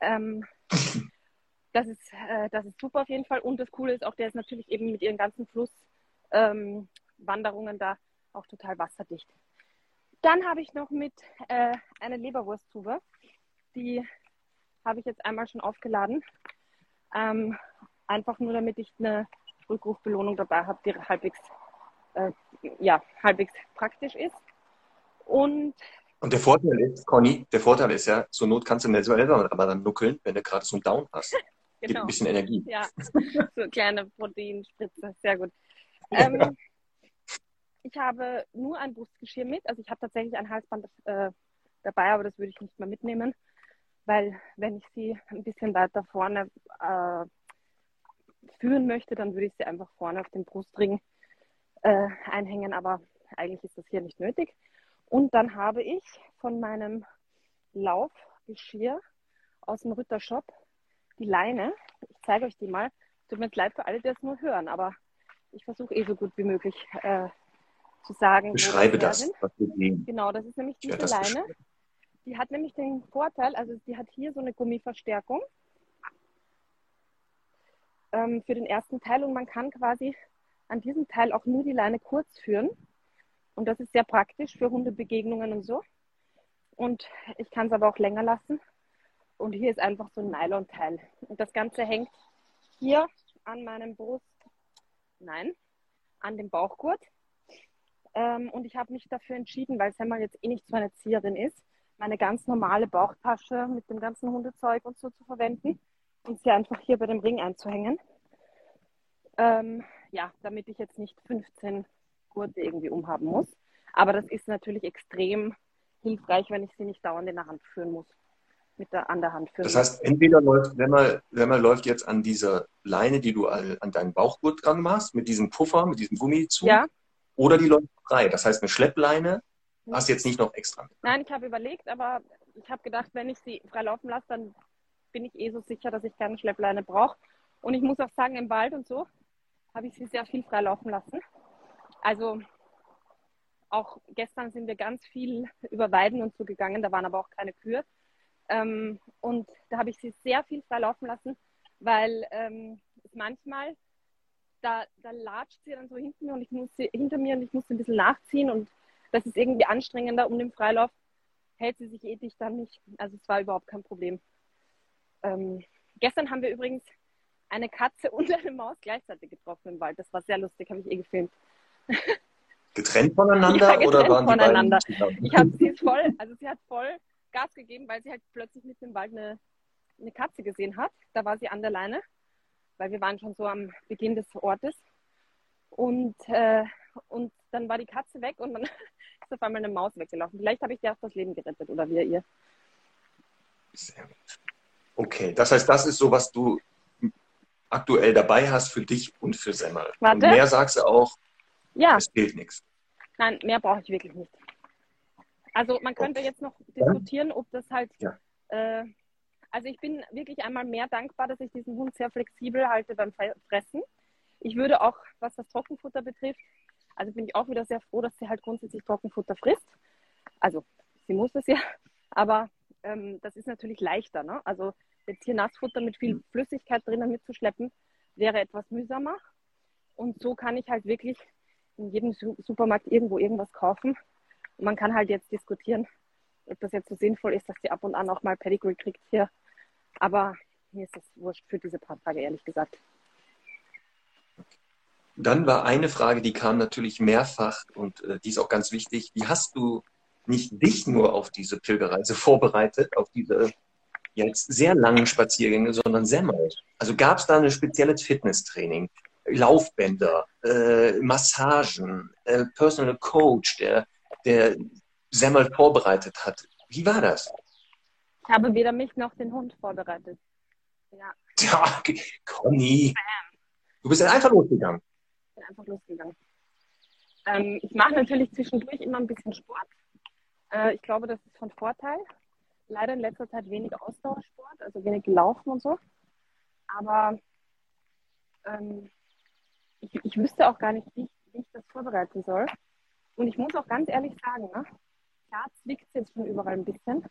Ähm, das, ist, äh, das ist super auf jeden Fall. Und das Coole ist auch, der ist natürlich eben mit ihren ganzen Flusswanderungen ähm, da auch total wasserdicht. Dann habe ich noch mit äh, eine Leberwursttube. Die habe ich jetzt einmal schon aufgeladen. Ähm, einfach nur, damit ich eine Rückrufbelohnung dabei habe, die halbwegs, äh, ja, halbwegs praktisch ist. Und Und der Vorteil ist, Conny, der Vorteil ist ja, zur Not kannst du mir selber aber dann nuckeln, wenn du gerade so einen Down hast. Gibt genau. ein bisschen Energie. Ja, so eine kleine Proteinspritze, sehr gut. Ähm, ich habe nur ein Brustgeschirr mit, also ich habe tatsächlich ein Halsband äh, dabei, aber das würde ich nicht mehr mitnehmen, weil wenn ich sie ein bisschen weiter vorne äh, führen möchte, dann würde ich sie einfach vorne auf den Brustring äh, einhängen, aber eigentlich ist das hier nicht nötig. Und dann habe ich von meinem Laufgeschirr aus dem Rittershop die Leine. Ich zeige euch die mal. Tut mir leid für alle, die das nur hören, aber ich versuche eh so gut wie möglich äh, zu sagen. Beschreibe das, her sind. was wir sehen. Genau, das ist nämlich diese Leine. Die hat nämlich den Vorteil, also die hat hier so eine Gummiverstärkung ähm, für den ersten Teil und man kann quasi an diesem Teil auch nur die Leine kurz führen. Und das ist sehr praktisch für Hundebegegnungen und so. Und ich kann es aber auch länger lassen. Und hier ist einfach so ein Nylon-Teil. Und das Ganze hängt hier an meinem Brust, nein, an dem Bauchgurt. Ähm, und ich habe mich dafür entschieden, weil Semmel jetzt eh nicht so eine Erzieherin ist, meine ganz normale Bauchtasche mit dem ganzen Hundezeug und so zu verwenden und sie einfach hier bei dem Ring einzuhängen. Ähm, ja, damit ich jetzt nicht 15 Gurte irgendwie umhaben muss. Aber das ist natürlich extrem hilfreich, wenn ich sie nicht dauernd in der Hand führen muss. mit der, an der Hand führen. Das heißt, entweder läuft, wenn man, wenn man läuft jetzt an dieser Leine, die du an, an deinen Bauchgurt dran machst, mit diesem Puffer, mit diesem Gummi zu, ja. oder die läuft frei. Das heißt, eine Schleppleine hast du jetzt nicht noch extra. Nein, ich habe überlegt, aber ich habe gedacht, wenn ich sie frei laufen lasse, dann bin ich eh so sicher, dass ich keine Schleppleine brauche. Und ich muss auch sagen, im Wald und so habe ich sie sehr viel frei laufen lassen. Also auch gestern sind wir ganz viel über Weiden und so gegangen, da waren aber auch keine Kühe. Ähm, und da habe ich sie sehr viel frei laufen lassen, weil ähm, manchmal, da, da latscht sie dann so hinten und ich muss sie, hinter mir und ich muss sie ein bisschen nachziehen und das ist irgendwie anstrengender um den Freilauf. Hält sie sich ethisch dann nicht. Also es war überhaupt kein Problem. Ähm, gestern haben wir übrigens eine Katze und eine Maus gleichzeitig getroffen im Wald. Das war sehr lustig, habe ich eh gefilmt. Getrennt voneinander ja, getrennt oder waren voneinander. die beiden Ich habe sie voll, also sie hat voll Gas gegeben, weil sie halt plötzlich mitten im Wald eine, eine Katze gesehen hat. Da war sie an der Leine, weil wir waren schon so am Beginn des Ortes. Und, äh, und dann war die Katze weg und dann ist auf einmal eine Maus weggelaufen. Vielleicht habe ich dir auch das Leben gerettet oder wir ihr. Sehr gut. Okay, das heißt, das ist so, was du aktuell dabei hast für dich und für Semmel. Warte. Und mehr sagst du auch, ja. es fehlt nichts. Nein, mehr brauche ich wirklich nicht. Also man könnte okay. jetzt noch diskutieren, ob das halt. Ja. Äh, also ich bin wirklich einmal mehr dankbar, dass ich diesen Hund sehr flexibel halte beim Fressen. Ich würde auch, was das Trockenfutter betrifft, also bin ich auch wieder sehr froh, dass sie halt grundsätzlich Trockenfutter frisst. Also sie muss es ja, aber ähm, das ist natürlich leichter. Ne? Also jetzt hier Nassfutter mit viel Flüssigkeit drinnen mitzuschleppen, wäre etwas mühsamer. Und so kann ich halt wirklich in jedem Supermarkt irgendwo irgendwas kaufen. Und man kann halt jetzt diskutieren, ob das jetzt so sinnvoll ist, dass sie ab und an auch mal Pedigree kriegt hier. Aber mir ist das wurscht für diese paar Tage, ehrlich gesagt. Dann war eine Frage, die kam natürlich mehrfach und äh, die ist auch ganz wichtig. Wie hast du nicht dich nur auf diese Pilgerreise vorbereitet, auf diese jetzt sehr langen Spaziergänge, sondern Semmel? Also gab es da ein spezielles Fitnesstraining? Laufbänder, äh, Massagen, äh, Personal Coach, der, der Semmel vorbereitet hat. Wie war das? Ich habe weder mich noch den Hund vorbereitet. Ja. ja Conny. Du bist einfach losgegangen. Ich bin einfach losgegangen. Ähm, ich mache natürlich zwischendurch immer ein bisschen Sport. Äh, ich glaube, das ist von Vorteil. Leider in letzter Zeit wenig Ausdauersport, also wenig Laufen und so. Aber ähm, ich, ich wüsste auch gar nicht, wie ich, wie ich, das vorbereiten soll. Und ich muss auch ganz ehrlich sagen, ne, klar zwickt es jetzt schon überall ein bisschen.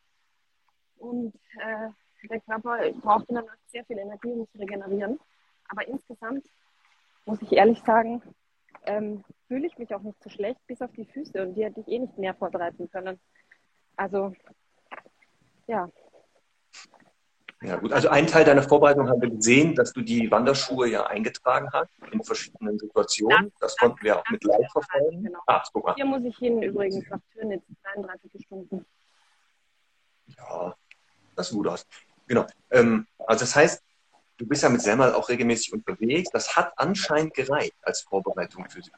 Und äh, der Körper braucht in der Nacht sehr viel Energie, um zu regenerieren. Aber insgesamt muss ich ehrlich sagen, ähm, fühle ich mich auch nicht so schlecht, bis auf die Füße. Und die hätte ich eh nicht mehr vorbereiten können. Also, ja. Ja, gut. Also ein Teil deiner Vorbereitung haben wir gesehen, dass du die Wanderschuhe ja eingetragen hast in verschiedenen Situationen. Das, das konnten wir auch mit live verfolgen. Genau. Ah, Hier muss ich hin übrigens nach Türnitz, 33 Stunden. Ja, das sieht gut aus. Genau. Ähm, also das heißt, du bist ja mit Semmel auch regelmäßig unterwegs. Das hat anscheinend gereicht als Vorbereitung für sie.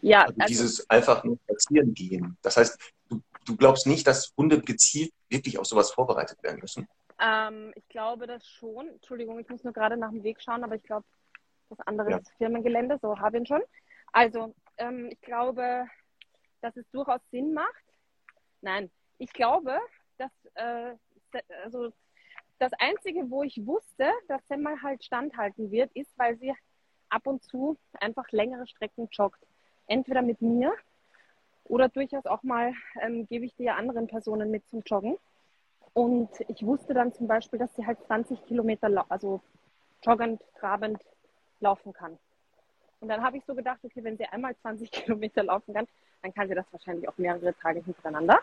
Ja. Also, also dieses einfach nur spazieren gehen. Das heißt, du, du glaubst nicht, dass Hunde gezielt wirklich auf sowas vorbereitet werden müssen? Ähm, ich glaube das schon. Entschuldigung, ich muss nur gerade nach dem Weg schauen, aber ich glaube, das andere ja. ist Firmengelände, so habe ich ihn schon. Also, ähm, ich glaube, dass es durchaus Sinn macht. Nein, ich glaube, dass äh, also das Einzige, wo ich wusste, dass Semmel halt standhalten wird, ist, weil sie ab und zu einfach längere Strecken joggt. Entweder mit mir oder durchaus auch mal ähm, gebe ich die anderen Personen mit zum Joggen. Und ich wusste dann zum Beispiel, dass sie halt 20 Kilometer, also joggend, trabend laufen kann. Und dann habe ich so gedacht, okay, wenn sie einmal 20 Kilometer laufen kann, dann kann sie das wahrscheinlich auch mehrere Tage hintereinander.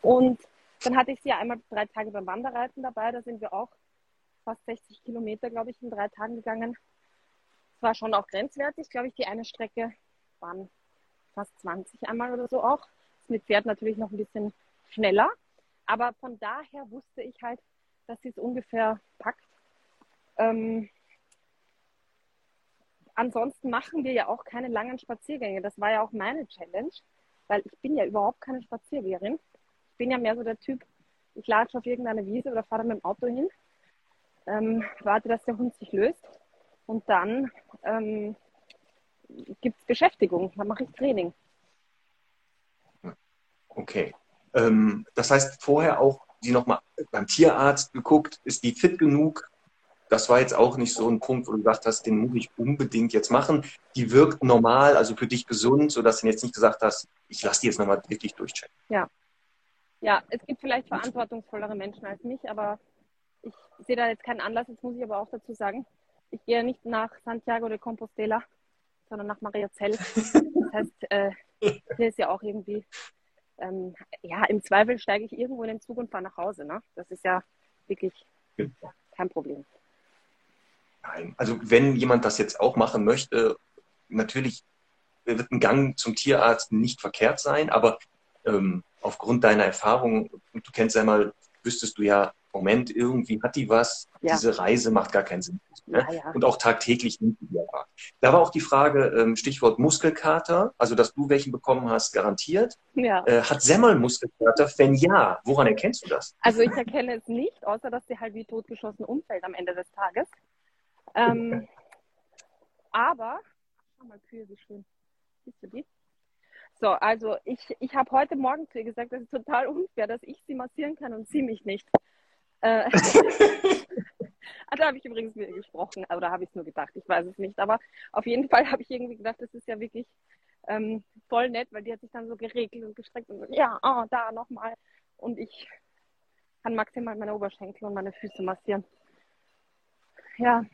Und dann hatte ich sie ja einmal drei Tage beim Wanderreiten dabei. Da sind wir auch fast 60 Kilometer, glaube ich, in drei Tagen gegangen. Es war schon auch grenzwertig, glaube ich. Die eine Strecke waren fast 20 einmal oder so auch. Das mit Pferd natürlich noch ein bisschen schneller. Aber von daher wusste ich halt, dass sie es ungefähr packt. Ähm, ansonsten machen wir ja auch keine langen Spaziergänge. Das war ja auch meine Challenge, weil ich bin ja überhaupt keine Spaziergängerin. Ich bin ja mehr so der Typ, ich latsche auf irgendeine Wiese oder fahre mit dem Auto hin, ähm, warte, dass der Hund sich löst und dann ähm, gibt es Beschäftigung, dann mache ich Training. Okay. Ähm, das heißt, vorher auch die nochmal beim Tierarzt geguckt, ist die fit genug? Das war jetzt auch nicht so ein Punkt, wo du gesagt hast, den muss ich unbedingt jetzt machen. Die wirkt normal, also für dich gesund, sodass du jetzt nicht gesagt hast, ich lasse die jetzt nochmal wirklich durchchecken. Ja. Ja, es gibt vielleicht verantwortungsvollere Menschen als mich, aber ich sehe da jetzt keinen Anlass. Jetzt muss ich aber auch dazu sagen, ich gehe nicht nach Santiago de Compostela, sondern nach Mariazell. Das heißt, äh, hier ist ja auch irgendwie ähm, ja, im Zweifel steige ich irgendwo in den Zug und fahre nach Hause. Ne? Das ist ja wirklich kein Problem. Nein, also wenn jemand das jetzt auch machen möchte, natürlich wird ein Gang zum Tierarzt nicht verkehrt sein, aber ähm, aufgrund deiner Erfahrung, du kennst ja mal, wüsstest du ja, Moment, irgendwie hat die was, ja. diese Reise macht gar keinen Sinn. Ne? Ja, ja. Und auch tagtäglich nimmt die ja Da war auch die Frage, ähm, Stichwort Muskelkater, also dass du welchen bekommen hast, garantiert. Äh, hat Semmel Muskelkater? Wenn ja, woran erkennst du das? Also ich erkenne es nicht, außer dass sie halt wie totgeschossen umfällt am Ende des Tages. Ähm, aber, schau mal, Kühe, wie schön. Siehst du die? So, also ich, ich habe heute Morgen zu ihr gesagt, das ist total unfair, dass ich sie massieren kann und sie mich nicht. Äh, da habe ich übrigens mit ihr gesprochen, oder habe ich es nur gedacht, ich weiß es nicht. Aber auf jeden Fall habe ich irgendwie gedacht, das ist ja wirklich ähm, voll nett, weil die hat sich dann so geregelt und gestreckt und so, ja, oh, da nochmal. Und ich kann maximal meine Oberschenkel und meine Füße massieren. Ja.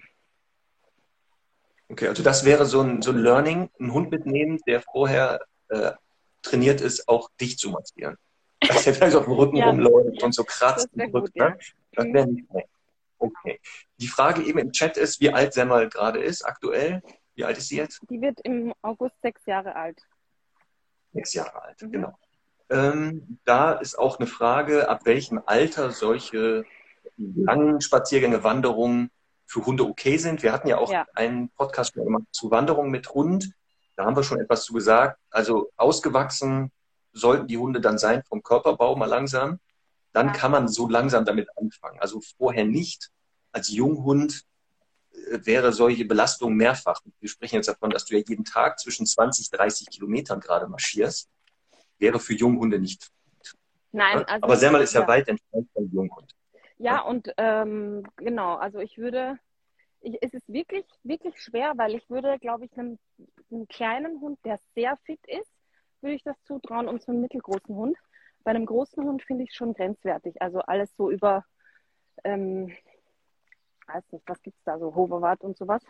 Okay, also das wäre so ein, so ein Learning, einen Hund mitnehmen, der vorher äh, trainiert ist, auch dich zu massieren dass der vielleicht auf dem Rücken ja. rumläuft und so kratzt. Das wäre ja. ne? Das wäre nicht schlecht. Okay. Die Frage eben im Chat ist, wie alt Semmel gerade ist aktuell. Wie alt ist sie jetzt? Die wird im August sechs Jahre alt. Sechs Jahre alt, mhm. genau. Ähm, da ist auch eine Frage, ab welchem Alter solche langen Spaziergänge, Wanderungen für Hunde okay sind. Wir hatten ja auch ja. einen Podcast gemacht zu Wanderungen mit Hund. Da haben wir schon etwas zu gesagt. Also ausgewachsen sollten die Hunde dann sein vom Körperbau mal langsam. Dann kann man so langsam damit anfangen. Also vorher nicht. Als Junghund äh, wäre solche Belastung mehrfach. Wir sprechen jetzt davon, dass du ja jeden Tag zwischen 20, 30 Kilometern gerade marschierst. Wäre für Junghunde nicht. Nein, also aber Semmel ist ja, ja weit entfernt von Junghund. Ja, und ähm, genau, also ich würde, ich, es ist wirklich, wirklich schwer, weil ich würde, glaube ich, einem, einem kleinen Hund, der sehr fit ist, würde ich das zutrauen und so einen mittelgroßen Hund. Bei einem großen Hund finde ich es schon grenzwertig. Also alles so über, ähm, weiß nicht, was gibt es da, so Hoverwart und sowas.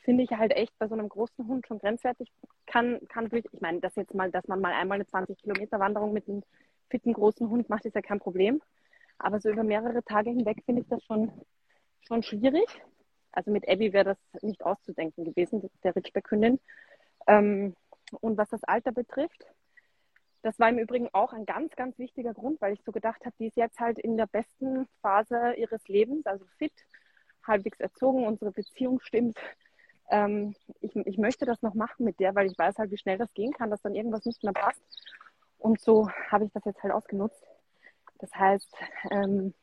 Finde ich halt echt bei so einem großen Hund schon grenzwertig. Kann, kann wirklich, ich meine, das jetzt mal, dass man mal einmal eine 20 Kilometer Wanderung mit einem fitten großen Hund macht, ist ja kein Problem. Aber so über mehrere Tage hinweg finde ich das schon, schon schwierig. Also mit Abby wäre das nicht auszudenken gewesen, der Ritschbeck-Hündin. Ähm, und was das Alter betrifft, das war im Übrigen auch ein ganz, ganz wichtiger Grund, weil ich so gedacht habe, die ist jetzt halt in der besten Phase ihres Lebens, also fit, halbwegs erzogen, unsere Beziehung stimmt. Ähm, ich, ich möchte das noch machen mit der, weil ich weiß halt, wie schnell das gehen kann, dass dann irgendwas nicht mehr passt. Und so habe ich das jetzt halt ausgenutzt. Das heißt, ähm,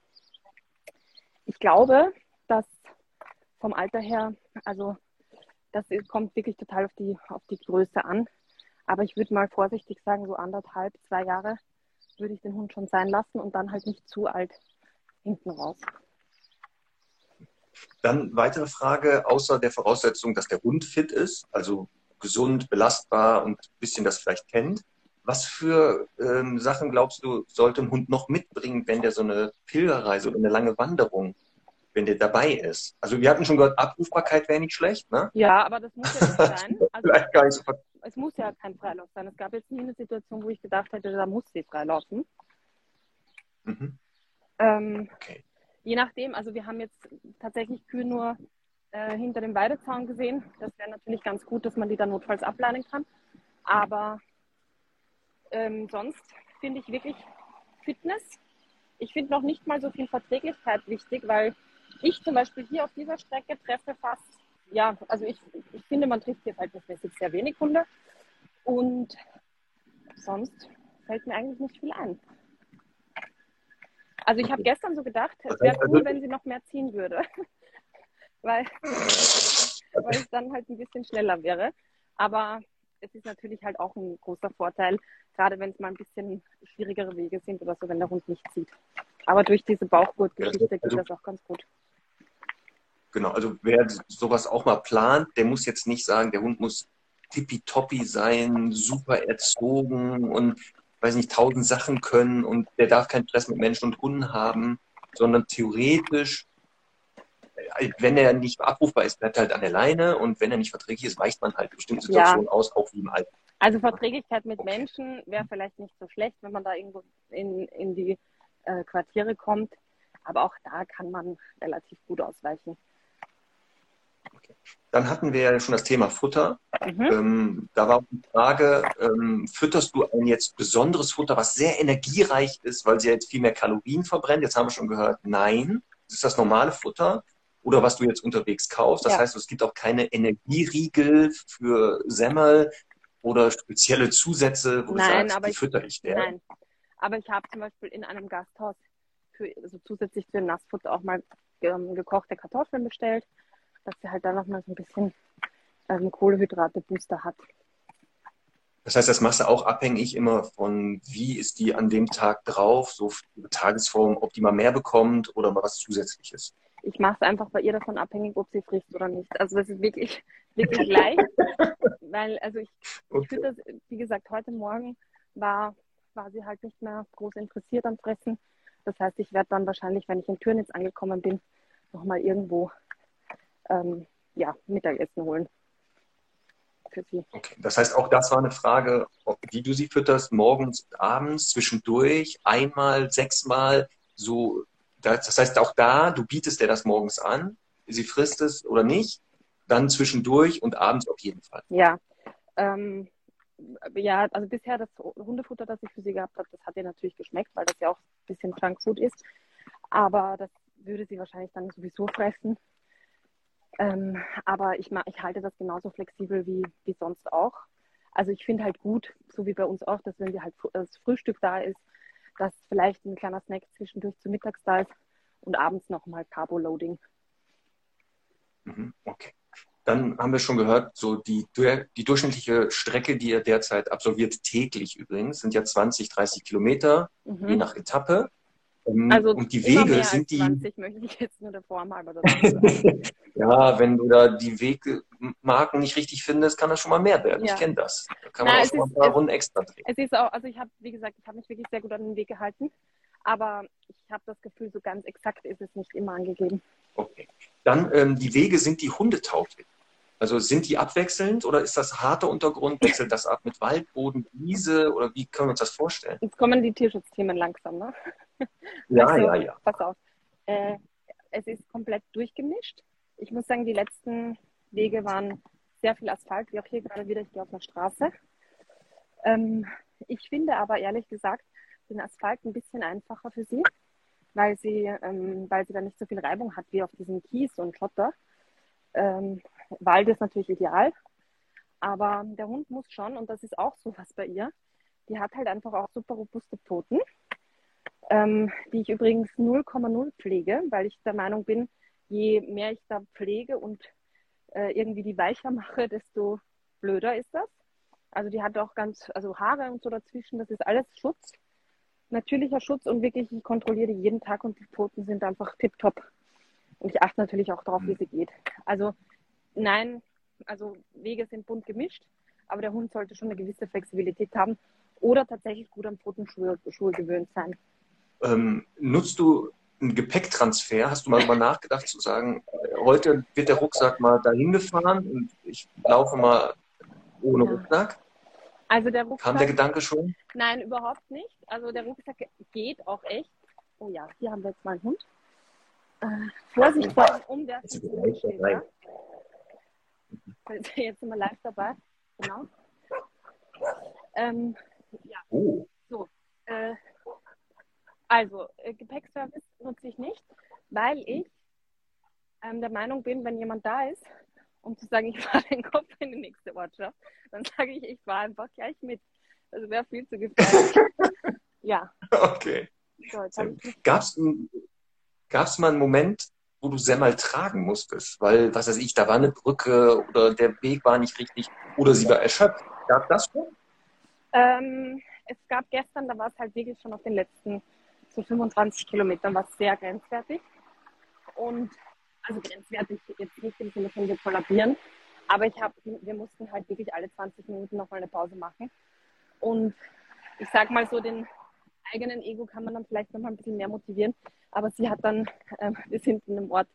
ich glaube, dass vom Alter her, also das kommt wirklich total auf die, auf die Größe an. Aber ich würde mal vorsichtig sagen, so anderthalb, zwei Jahre würde ich den Hund schon sein lassen und dann halt nicht zu alt hinten raus. Dann weitere Frage, außer der Voraussetzung, dass der Hund fit ist, also gesund, belastbar und ein bisschen das vielleicht kennt. Was für ähm, Sachen glaubst du, sollte ein Hund noch mitbringen, wenn der so eine Pilgerreise oder eine lange Wanderung wenn der dabei ist. Also wir hatten schon gehört, Abrufbarkeit wäre nicht schlecht, ne? Ja, aber das muss ja nicht sein. Also, Vielleicht gar nicht so es muss ja kein Freilauf sein. Es gab jetzt nie eine Situation, wo ich gedacht hätte, da muss sie freilaufen. Mhm. Ähm, okay. Je nachdem, also wir haben jetzt tatsächlich Kühe nur äh, hinter dem Weidezaun gesehen. Das wäre natürlich ganz gut, dass man die dann notfalls ableinen kann. Aber ähm, sonst finde ich wirklich Fitness. Ich finde noch nicht mal so viel Verträglichkeit wichtig, weil ich zum Beispiel hier auf dieser Strecke treffe fast, ja, also ich, ich finde, man trifft hier verhältnismäßig sehr wenig Hunde. Und sonst fällt mir eigentlich nicht viel ein. Also ich habe gestern so gedacht, es wäre cool, wenn sie noch mehr ziehen würde. weil, weil es dann halt ein bisschen schneller wäre. Aber es ist natürlich halt auch ein großer Vorteil, gerade wenn es mal ein bisschen schwierigere Wege sind oder so, wenn der Hund nicht zieht. Aber durch diese Bauchgurtgeschichte geht also, das auch ganz gut. Genau, also wer sowas auch mal plant, der muss jetzt nicht sagen, der Hund muss tippitoppi sein, super erzogen und weiß nicht, tausend Sachen können und der darf keinen Stress mit Menschen und Hunden haben, sondern theoretisch, äh, wenn er nicht abrufbar ist, bleibt er halt an der Leine und wenn er nicht verträglich ist, weicht man halt bestimmte Situationen ja. aus, auch wie im Alter. Also Verträglichkeit mit okay. Menschen wäre vielleicht nicht so schlecht, wenn man da irgendwo in, in die äh, Quartiere kommt, aber auch da kann man relativ gut ausweichen. Dann hatten wir ja schon das Thema Futter. Mhm. Ähm, da war die Frage, ähm, fütterst du ein jetzt besonderes Futter, was sehr energiereich ist, weil sie jetzt viel mehr Kalorien verbrennt? Jetzt haben wir schon gehört, nein. Das ist das normale Futter oder was du jetzt unterwegs kaufst. Das ja. heißt, es gibt auch keine Energieriegel für Semmel oder spezielle Zusätze, wo nein, du sagst, die fütter ich der. Nein, aber ich habe zum Beispiel in einem Gasthaus für, also zusätzlich zu dem Nassfutter auch mal ähm, gekochte Kartoffeln bestellt dass sie halt da nochmal so ein bisschen ähm, Kohlehydrate-Booster hat. Das heißt, das machst du auch abhängig immer von, wie ist die an dem Tag drauf, so Tagesform, ob die mal mehr bekommt oder mal was Zusätzliches. Ich mache es einfach bei ihr davon abhängig, ob sie frisst oder nicht. Also das ist wirklich, wirklich leicht, weil also ich, okay. ich finde das, wie gesagt, heute Morgen war, war sie halt nicht mehr groß interessiert am Fressen. Das heißt, ich werde dann wahrscheinlich, wenn ich in Türnitz angekommen bin, nochmal irgendwo ähm, ja, Mittagessen holen. Für sie. Okay. Das heißt, auch das war eine Frage, wie du sie fütterst, morgens, abends, zwischendurch, einmal, sechsmal, so. Das heißt, auch da, du bietest dir das morgens an, sie frisst es oder nicht, dann zwischendurch und abends auf jeden Fall. Ja. Ähm, ja, also bisher das Hundefutter, das ich für sie gehabt habe, das hat ihr natürlich geschmeckt, weil das ja auch ein bisschen Junkfood ist. Aber das würde sie wahrscheinlich dann sowieso fressen. Ähm, aber ich, ich halte das genauso flexibel wie, wie sonst auch. Also ich finde halt gut, so wie bei uns auch, dass wenn wir halt das Frühstück da ist, dass vielleicht ein kleiner Snack zwischendurch zu mittags da ist und abends nochmal Carbo-Loading. Mhm, okay. Dann haben wir schon gehört, so die, die durchschnittliche Strecke, die ihr derzeit absolviert, täglich übrigens, sind ja 20, 30 Kilometer, mhm. je nach Etappe. Ähm, also und die Wege sind die. 20 möchte ich jetzt nur der Form halber Ja, wenn du da die Wegmarken nicht richtig findest, kann das schon mal mehr werden. Ja. Ich kenne das. Da kann man Na, auch schon mal ein paar Runden extra drehen. Es ist auch, also ich habe, wie gesagt, ich habe mich wirklich sehr gut an den Weg gehalten. Aber ich habe das Gefühl, so ganz exakt ist es nicht immer angegeben. Okay. Dann ähm, die Wege, sind die hundetauglich? Also sind die abwechselnd oder ist das harter Untergrund? Wechselt das ab mit Waldboden, Wiese oder wie können wir uns das vorstellen? Jetzt kommen die Tierschutzthemen langsam, ne? Ja, also, ja, ja. Pass auf. Äh, es ist komplett durchgemischt. Ich muss sagen, die letzten Wege waren sehr viel Asphalt, wie auch hier gerade wieder, ich gehe auf einer Straße. Ähm, ich finde aber ehrlich gesagt den Asphalt ein bisschen einfacher für sie, weil sie, ähm, weil sie da nicht so viel Reibung hat wie auf diesem Kies und Schotter. Ähm, Wald ist natürlich ideal, aber der Hund muss schon, und das ist auch so was bei ihr, die hat halt einfach auch super robuste Pfoten ähm, die ich übrigens 0,0 pflege, weil ich der Meinung bin, je mehr ich da pflege und äh, irgendwie die weicher mache, desto blöder ist das. Also die hat auch ganz, also Haare und so dazwischen, das ist alles Schutz, natürlicher Schutz und wirklich, ich kontrolliere die jeden Tag und die Pfoten sind einfach tipptopp. Und ich achte natürlich auch darauf, wie sie geht. Also nein, also Wege sind bunt gemischt, aber der Hund sollte schon eine gewisse Flexibilität haben oder tatsächlich gut am Pfotenschuhe gewöhnt sein. Ähm, nutzt du einen Gepäcktransfer? Hast du mal darüber nachgedacht zu sagen, heute wird der Rucksack mal dahin gefahren und ich laufe mal ohne ja. Rucksack? Also der Rucksack. Kam der Gedanke schon? Nein, überhaupt nicht. Also der Rucksack geht auch echt. Oh ja, hier haben wir jetzt mal einen Hund. Äh, Vorsicht vor dem Umwerfen. Steht, ja? Jetzt sind wir live dabei. Genau. Ähm, ja. Oh. So. Also, äh, Gepäckservice nutze ich nicht, weil ich ähm, der Meinung bin, wenn jemand da ist, um zu sagen, ich fahre den Kopf in die nächste Ortschaft, dann sage ich, ich fahre einfach gleich mit. Also wäre viel zu gefährlich. ja. Okay. Gab es mal einen Moment, wo du Semmel tragen musstest? Weil, was weiß ich, da war eine Brücke oder der Weg war nicht richtig oder sie war erschöpft. Gab das schon? Ähm, es gab gestern, da war es halt wirklich schon auf den letzten so 25 Kilometern, war sehr grenzwertig. Und also grenzwertig jetzt nicht im Sinne von wir kollabieren, aber ich habe, wir mussten halt wirklich alle 20 Minuten nochmal eine Pause machen. Und ich sag mal so, den eigenen Ego kann man dann vielleicht nochmal ein bisschen mehr motivieren. Aber sie hat dann, äh, wir sind in einem Ort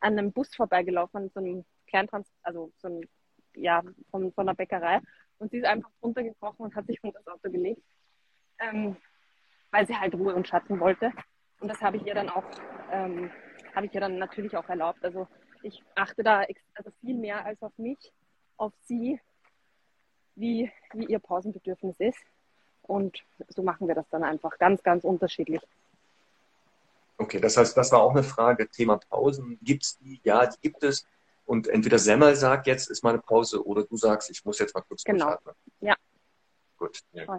an einem Bus vorbeigelaufen, an so einem Kleintrans, also so ein, ja, von, von einer Bäckerei. Und sie ist einfach runtergekrochen und hat sich unter das Auto gelegt, ähm, weil sie halt Ruhe und Schatten wollte. Und das habe ich ihr dann auch, ähm, habe ich ihr dann natürlich auch erlaubt. Also ich achte da also viel mehr als auf mich, auf sie, wie, wie ihr Pausenbedürfnis ist. Und so machen wir das dann einfach ganz, ganz unterschiedlich. Okay, das heißt, das war auch eine Frage. Thema Pausen. Gibt es die? Ja, die gibt es. Und entweder Semmel sagt, jetzt ist mal eine Pause, oder du sagst, ich muss jetzt mal kurz genau. durchatmen. Ja. Gut. Ja.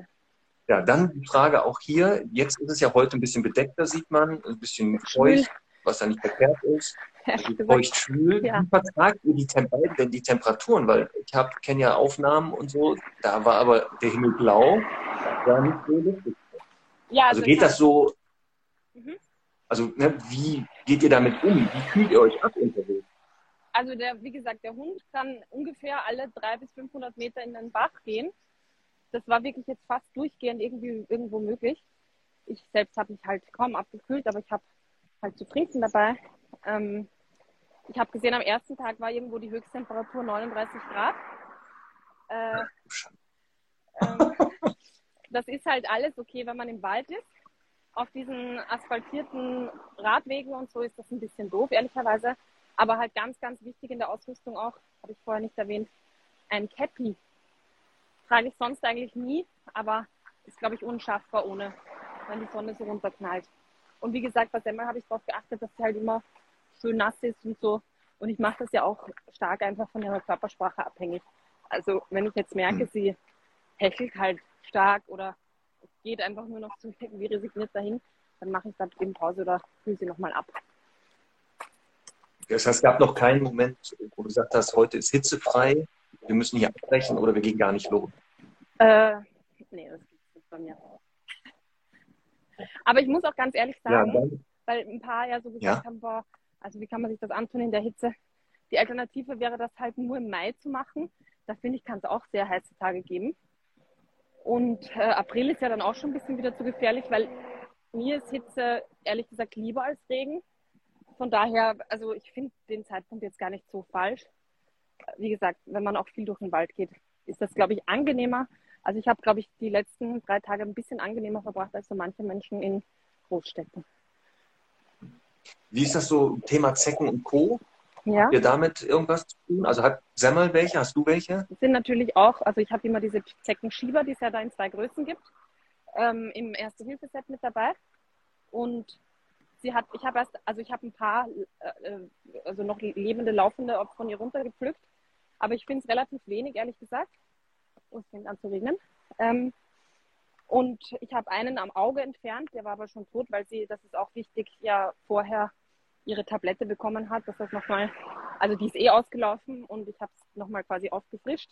Ja. dann die Frage auch hier. Jetzt ist es ja heute ein bisschen bedeckter, sieht man, ein bisschen feucht, was ja nicht verkehrt ist. Feucht schwül. Ja. Wie vertragt ihr die Tem denn die Temperaturen? Weil ich kenne ja Aufnahmen und so, da war aber der Himmel blau, war nicht so lustig. Ja, also, also geht das so, mhm. also ne, wie geht ihr damit um? Wie fühlt ihr euch ab unterwegs? Also der, wie gesagt, der Hund kann ungefähr alle 300 bis 500 Meter in den Bach gehen. Das war wirklich jetzt fast durchgehend irgendwie irgendwo möglich. Ich selbst habe mich halt kaum abgekühlt, aber ich habe halt zu trinken dabei. Ähm, ich habe gesehen, am ersten Tag war irgendwo die Höchsttemperatur 39 Grad. Äh, ähm, das ist halt alles okay, wenn man im Wald ist. Auf diesen asphaltierten Radwegen und so ist das ein bisschen doof, ehrlicherweise. Aber halt ganz, ganz wichtig in der Ausrüstung auch, habe ich vorher nicht erwähnt, ein Cappy. Trage ich sonst eigentlich nie, aber ist, glaube ich, unschaffbar ohne, wenn die Sonne so runterknallt. Und wie gesagt, bei Semmel habe ich darauf geachtet, dass sie halt immer schön nass ist und so. Und ich mache das ja auch stark einfach von ihrer Körpersprache abhängig. Also wenn ich jetzt merke, hm. sie hechelt halt stark oder geht einfach nur noch so irgendwie resigniert dahin, dann mache ich da eben Pause oder fühle sie nochmal ab. Das heißt, es gab noch keinen Moment, wo du gesagt hast, heute ist hitzefrei, wir müssen hier abbrechen oder wir gehen gar nicht los? Äh, nee, das gibt es nicht bei mir. Aber ich muss auch ganz ehrlich sagen, ja, weil ein paar ja so gesagt ja. haben, boah, also wie kann man sich das antun in der Hitze? Die Alternative wäre das halt nur im Mai zu machen. Da finde ich, kann es auch sehr heiße Tage geben. Und äh, April ist ja dann auch schon ein bisschen wieder zu gefährlich, weil mir ist Hitze ehrlich gesagt lieber als Regen. Von daher, also ich finde den Zeitpunkt jetzt gar nicht so falsch. Wie gesagt, wenn man auch viel durch den Wald geht, ist das, glaube ich, angenehmer. Also ich habe, glaube ich, die letzten drei Tage ein bisschen angenehmer verbracht als so manche Menschen in Großstädten. Wie ist das so, Thema Zecken und Co.? Ja. Habt ihr damit irgendwas zu tun? Also hat Semmel welche? Hast du welche? Das sind natürlich auch, also ich habe immer diese Zeckenschieber, die es ja da in zwei Größen gibt, ähm, im Erste-Hilfe-Set mit dabei. Und sie hat, ich habe erst, also ich habe ein paar, äh, äh, also noch lebende, laufende von ihr runtergepflückt. Aber ich finde es relativ wenig, ehrlich gesagt. Oh, es fängt an zu regnen. Ähm, und ich habe einen am Auge entfernt, der war aber schon tot, weil sie, das ist auch wichtig, ja vorher ihre Tablette bekommen hat, dass das nochmal, also die ist eh ausgelaufen und ich habe es nochmal quasi aufgefrischt.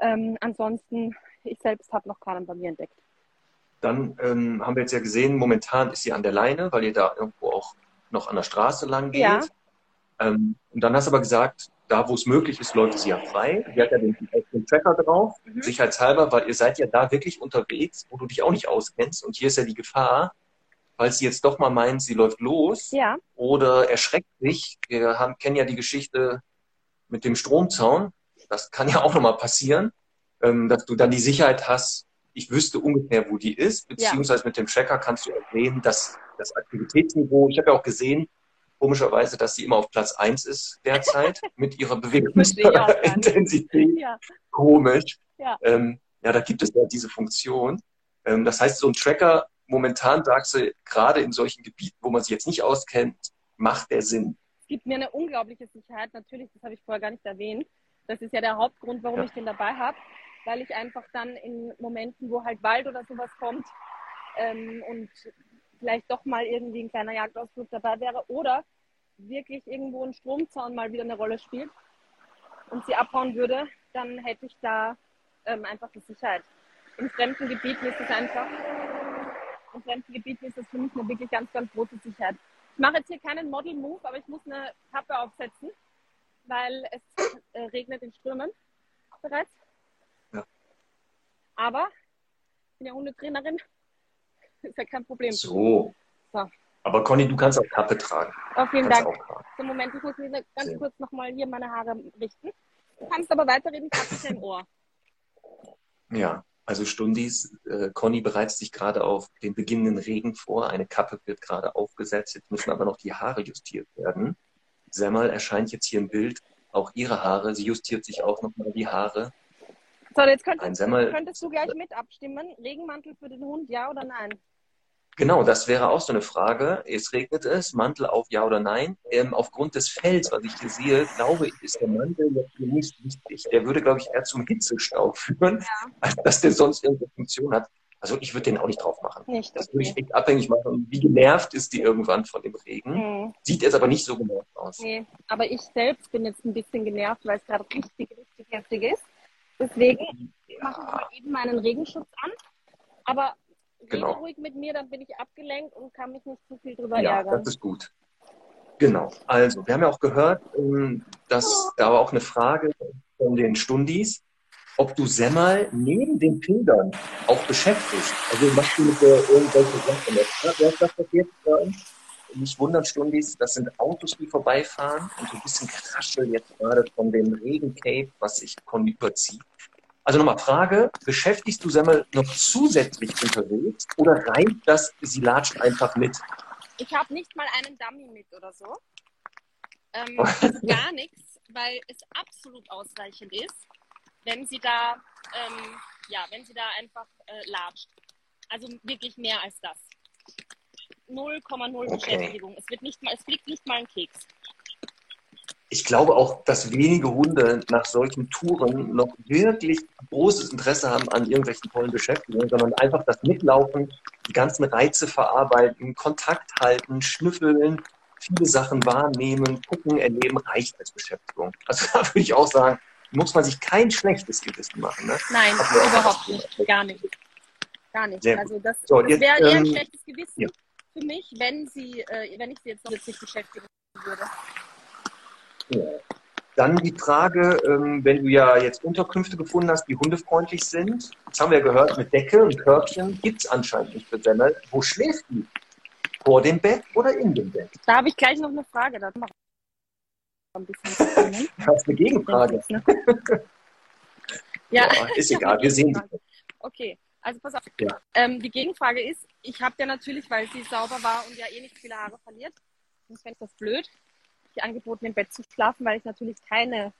Ähm, ansonsten, ich selbst habe noch keinen bei mir entdeckt. Dann ähm, haben wir jetzt ja gesehen, momentan ist sie an der Leine, weil ihr da irgendwo auch noch an der Straße lang geht. Ja. Ähm, und dann hast du aber gesagt, da wo es möglich ist, läuft sie ja frei. Sie hat ja den, den Tracker drauf, mhm. sicherheitshalber, weil ihr seid ja da wirklich unterwegs, wo du dich auch nicht auskennst. Und hier ist ja die Gefahr, falls sie jetzt doch mal meint, sie läuft los ja. oder erschreckt sich. Wir haben, kennen ja die Geschichte mit dem Stromzaun. Das kann ja auch nochmal passieren, ähm, dass du dann die Sicherheit hast, ich wüsste ungefähr, wo die ist, beziehungsweise ja. mit dem Tracker kannst du sehen, dass das Aktivitätsniveau, ich habe ja auch gesehen, komischerweise, dass sie immer auf Platz 1 ist derzeit mit ihrer Bewegungsintensität. Ja. Komisch. Ja. Ähm, ja, da gibt es ja diese Funktion. Ähm, das heißt, so ein Tracker momentan sagst du, gerade in solchen Gebieten, wo man sich jetzt nicht auskennt, macht der Sinn. Es gibt mir eine unglaubliche Sicherheit. Natürlich, das habe ich vorher gar nicht erwähnt. Das ist ja der Hauptgrund, warum ja. ich den dabei habe, weil ich einfach dann in Momenten, wo halt Wald oder sowas kommt ähm, und vielleicht doch mal irgendwie ein kleiner Jagdausflug dabei wäre oder wirklich irgendwo ein Stromzaun mal wieder eine Rolle spielt und sie abhauen würde, dann hätte ich da ähm, einfach die Sicherheit. In fremden Gebieten ist es einfach, in fremden Gebieten ist das für mich eine wirklich ganz, ganz große Sicherheit. Ich mache jetzt hier keinen Model-Move, aber ich muss eine Kappe aufsetzen, weil es äh, regnet in Strömen bereits. Ja. Aber ich bin ja Hundetrainerin, ist ja kein Problem. So. So. Aber Conny, du kannst auch Kappe tragen. Auf vielen Kannst Dank. So, Moment, ich muss mir ganz Sehr. kurz nochmal hier meine Haare richten. Du kannst aber weiterreden, ich habe im Ohr. Ja, also Stundis, äh, Conny bereitet sich gerade auf den beginnenden Regen vor. Eine Kappe wird gerade aufgesetzt. Jetzt müssen aber noch die Haare justiert werden. Semmel erscheint jetzt hier im Bild. Auch ihre Haare. Sie justiert sich auch nochmal die Haare. So, jetzt könntest, Semmel. könntest du gleich mit abstimmen. Regenmantel für den Hund, ja oder nein? Genau, das wäre auch so eine Frage. Es regnet es, Mantel auf, ja oder nein? Ähm, aufgrund des Fells, was ich hier sehe, glaube ich, ist der Mantel jetzt nicht wichtig. Der würde, glaube ich, eher zum Hitzestau führen, als dass der sonst irgendeine Funktion hat. Also ich würde den auch nicht drauf machen. Nicht, Das würde ich okay. abhängig machen, wie genervt ist die irgendwann von dem Regen. Hm, Sieht jetzt aber nicht so genervt aus. nee, aber ich selbst bin jetzt ein bisschen genervt, weil es gerade richtig, richtig heftig ist. Deswegen mache ich mal eben meinen Regenschutz an. Aber rede Genau. ruhig mit mir, dann bin ich abgelenkt und kann mich nicht zu viel drüber Ja, ärgern. das ist gut. Genau. Also, wir haben ja auch gehört, ähm, dass da war auch eine Frage von den Stundis, ob du Semmel neben den Pilgern auch beschäftigst. Also machst du mit der irgendwelche Sachen. Ja, wer ist das passiert? Nicht wundern, Stundis, das sind Autos, die vorbeifahren und so ein bisschen Kraschel jetzt gerade von dem Regencape, was sich überzieht. Also nochmal Frage, beschäftigst du Semmel noch zusätzlich unterwegs oder reicht das, sie latscht einfach mit? Ich habe nicht mal einen Dummy mit oder so. Ähm, also gar nichts, weil es absolut ausreichend ist, wenn sie da, ähm, ja, wenn sie da einfach äh, latscht. Also wirklich mehr als das. 0,0 Okay. Beschäftigung. Es wird nicht mal, es fliegt nicht mal ein Keks. Ich glaube auch, dass wenige Hunde nach solchen Touren noch wirklich großes Interesse haben an irgendwelchen tollen Beschäftigungen, sondern einfach das Mitlaufen, die ganzen Reize verarbeiten, Kontakt halten, schnüffeln, viele Sachen wahrnehmen, gucken, erleben, reicht als Beschäftigung. Also da würde ich auch sagen, muss man sich kein schlechtes Gewissen machen. Ne? Nein, überhaupt nicht. Gar nicht. Gar nicht. Sehr. Also das, So, das wäre eher ein ähm, schlechtes Gewissen ja. für mich, wenn sie, äh, wenn ich sie jetzt noch sich beschäftigen würde. Dann die Frage, ähm, wenn du ja jetzt Unterkünfte gefunden hast, die hundefreundlich sind. Jetzt haben wir ja gehört, mit Decke und Körbchen gibt es anscheinend nicht für Semmel. Wo schläft die? Vor dem Bett oder in dem Bett? Da habe ich gleich noch eine Frage. Da machen wir ein bisschen. Das ist eine Gegenfrage. Ja, Ja, ist egal, wir sehen Gegenfrage. Okay, also pass auf. Ja. Ähm, die Gegenfrage ist, ich habe ja natürlich, weil sie sauber war und ja eh nicht viele Haare verliert, sonst fände ich das blöd, ich angeboten im Bett zu schlafen, weil ich natürlich keine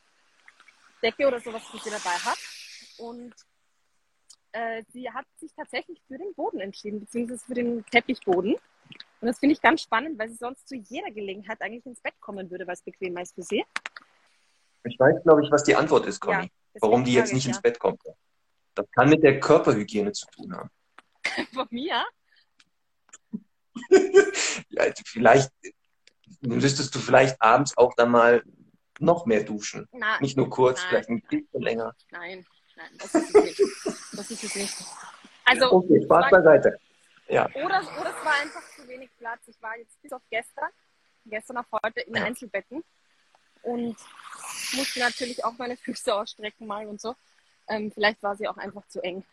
Decke oder sowas für sie dabei habe. Und äh, sie hat sich tatsächlich für den Boden entschieden, beziehungsweise für den Teppichboden. Und das finde ich ganz spannend, weil sie sonst zu jeder Gelegenheit eigentlich ins Bett kommen würde, weil es bequemer ist für sie. Ich weiß, glaube ich, was die Antwort ist, Conny. Ja, warum die jetzt frage nicht ich ins Bett kommt. Das kann mit der Körperhygiene zu tun haben. ja. Von mir? Ja, vielleicht müsstest du vielleicht abends auch dann mal noch mehr duschen. Na, Nicht nur kurz, Nein. vielleicht ein bisschen länger. Nein, nein, das ist es nicht. Das ist es nicht. Also, Okay, Spaß beiseite. Ja, oder, oder es war einfach zu wenig Platz. Ich war jetzt bis auf gestern, gestern auf heute in Ja. Einzelbetten und musste natürlich auch meine Füße ausstrecken mal und so. Ähm, vielleicht war sie auch einfach zu eng.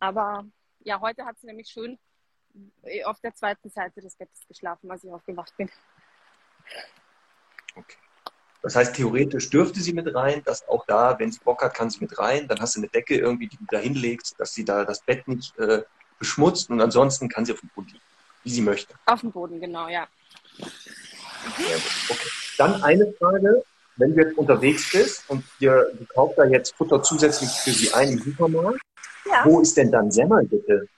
Aber ja, heute hat sie nämlich schön äh, auf der zweiten Seite des Bettes geschlafen, als ich aufgewacht bin. Das heißt, theoretisch dürfte sie mit rein, dass auch da, wenn sie Bock hat, kann sie mit rein. Dann hast du eine Decke irgendwie, die du da hinlegst, dass sie da das Bett nicht äh, beschmutzt und ansonsten kann sie auf dem Boden liegen, wie sie möchte. Auf dem Boden, genau, ja. Okay. Dann eine Frage, wenn du jetzt unterwegs bist und dir, du kaufst da jetzt Futter zusätzlich für sie ein im Supermarkt, Ja. wo ist denn dann Semmel bitte?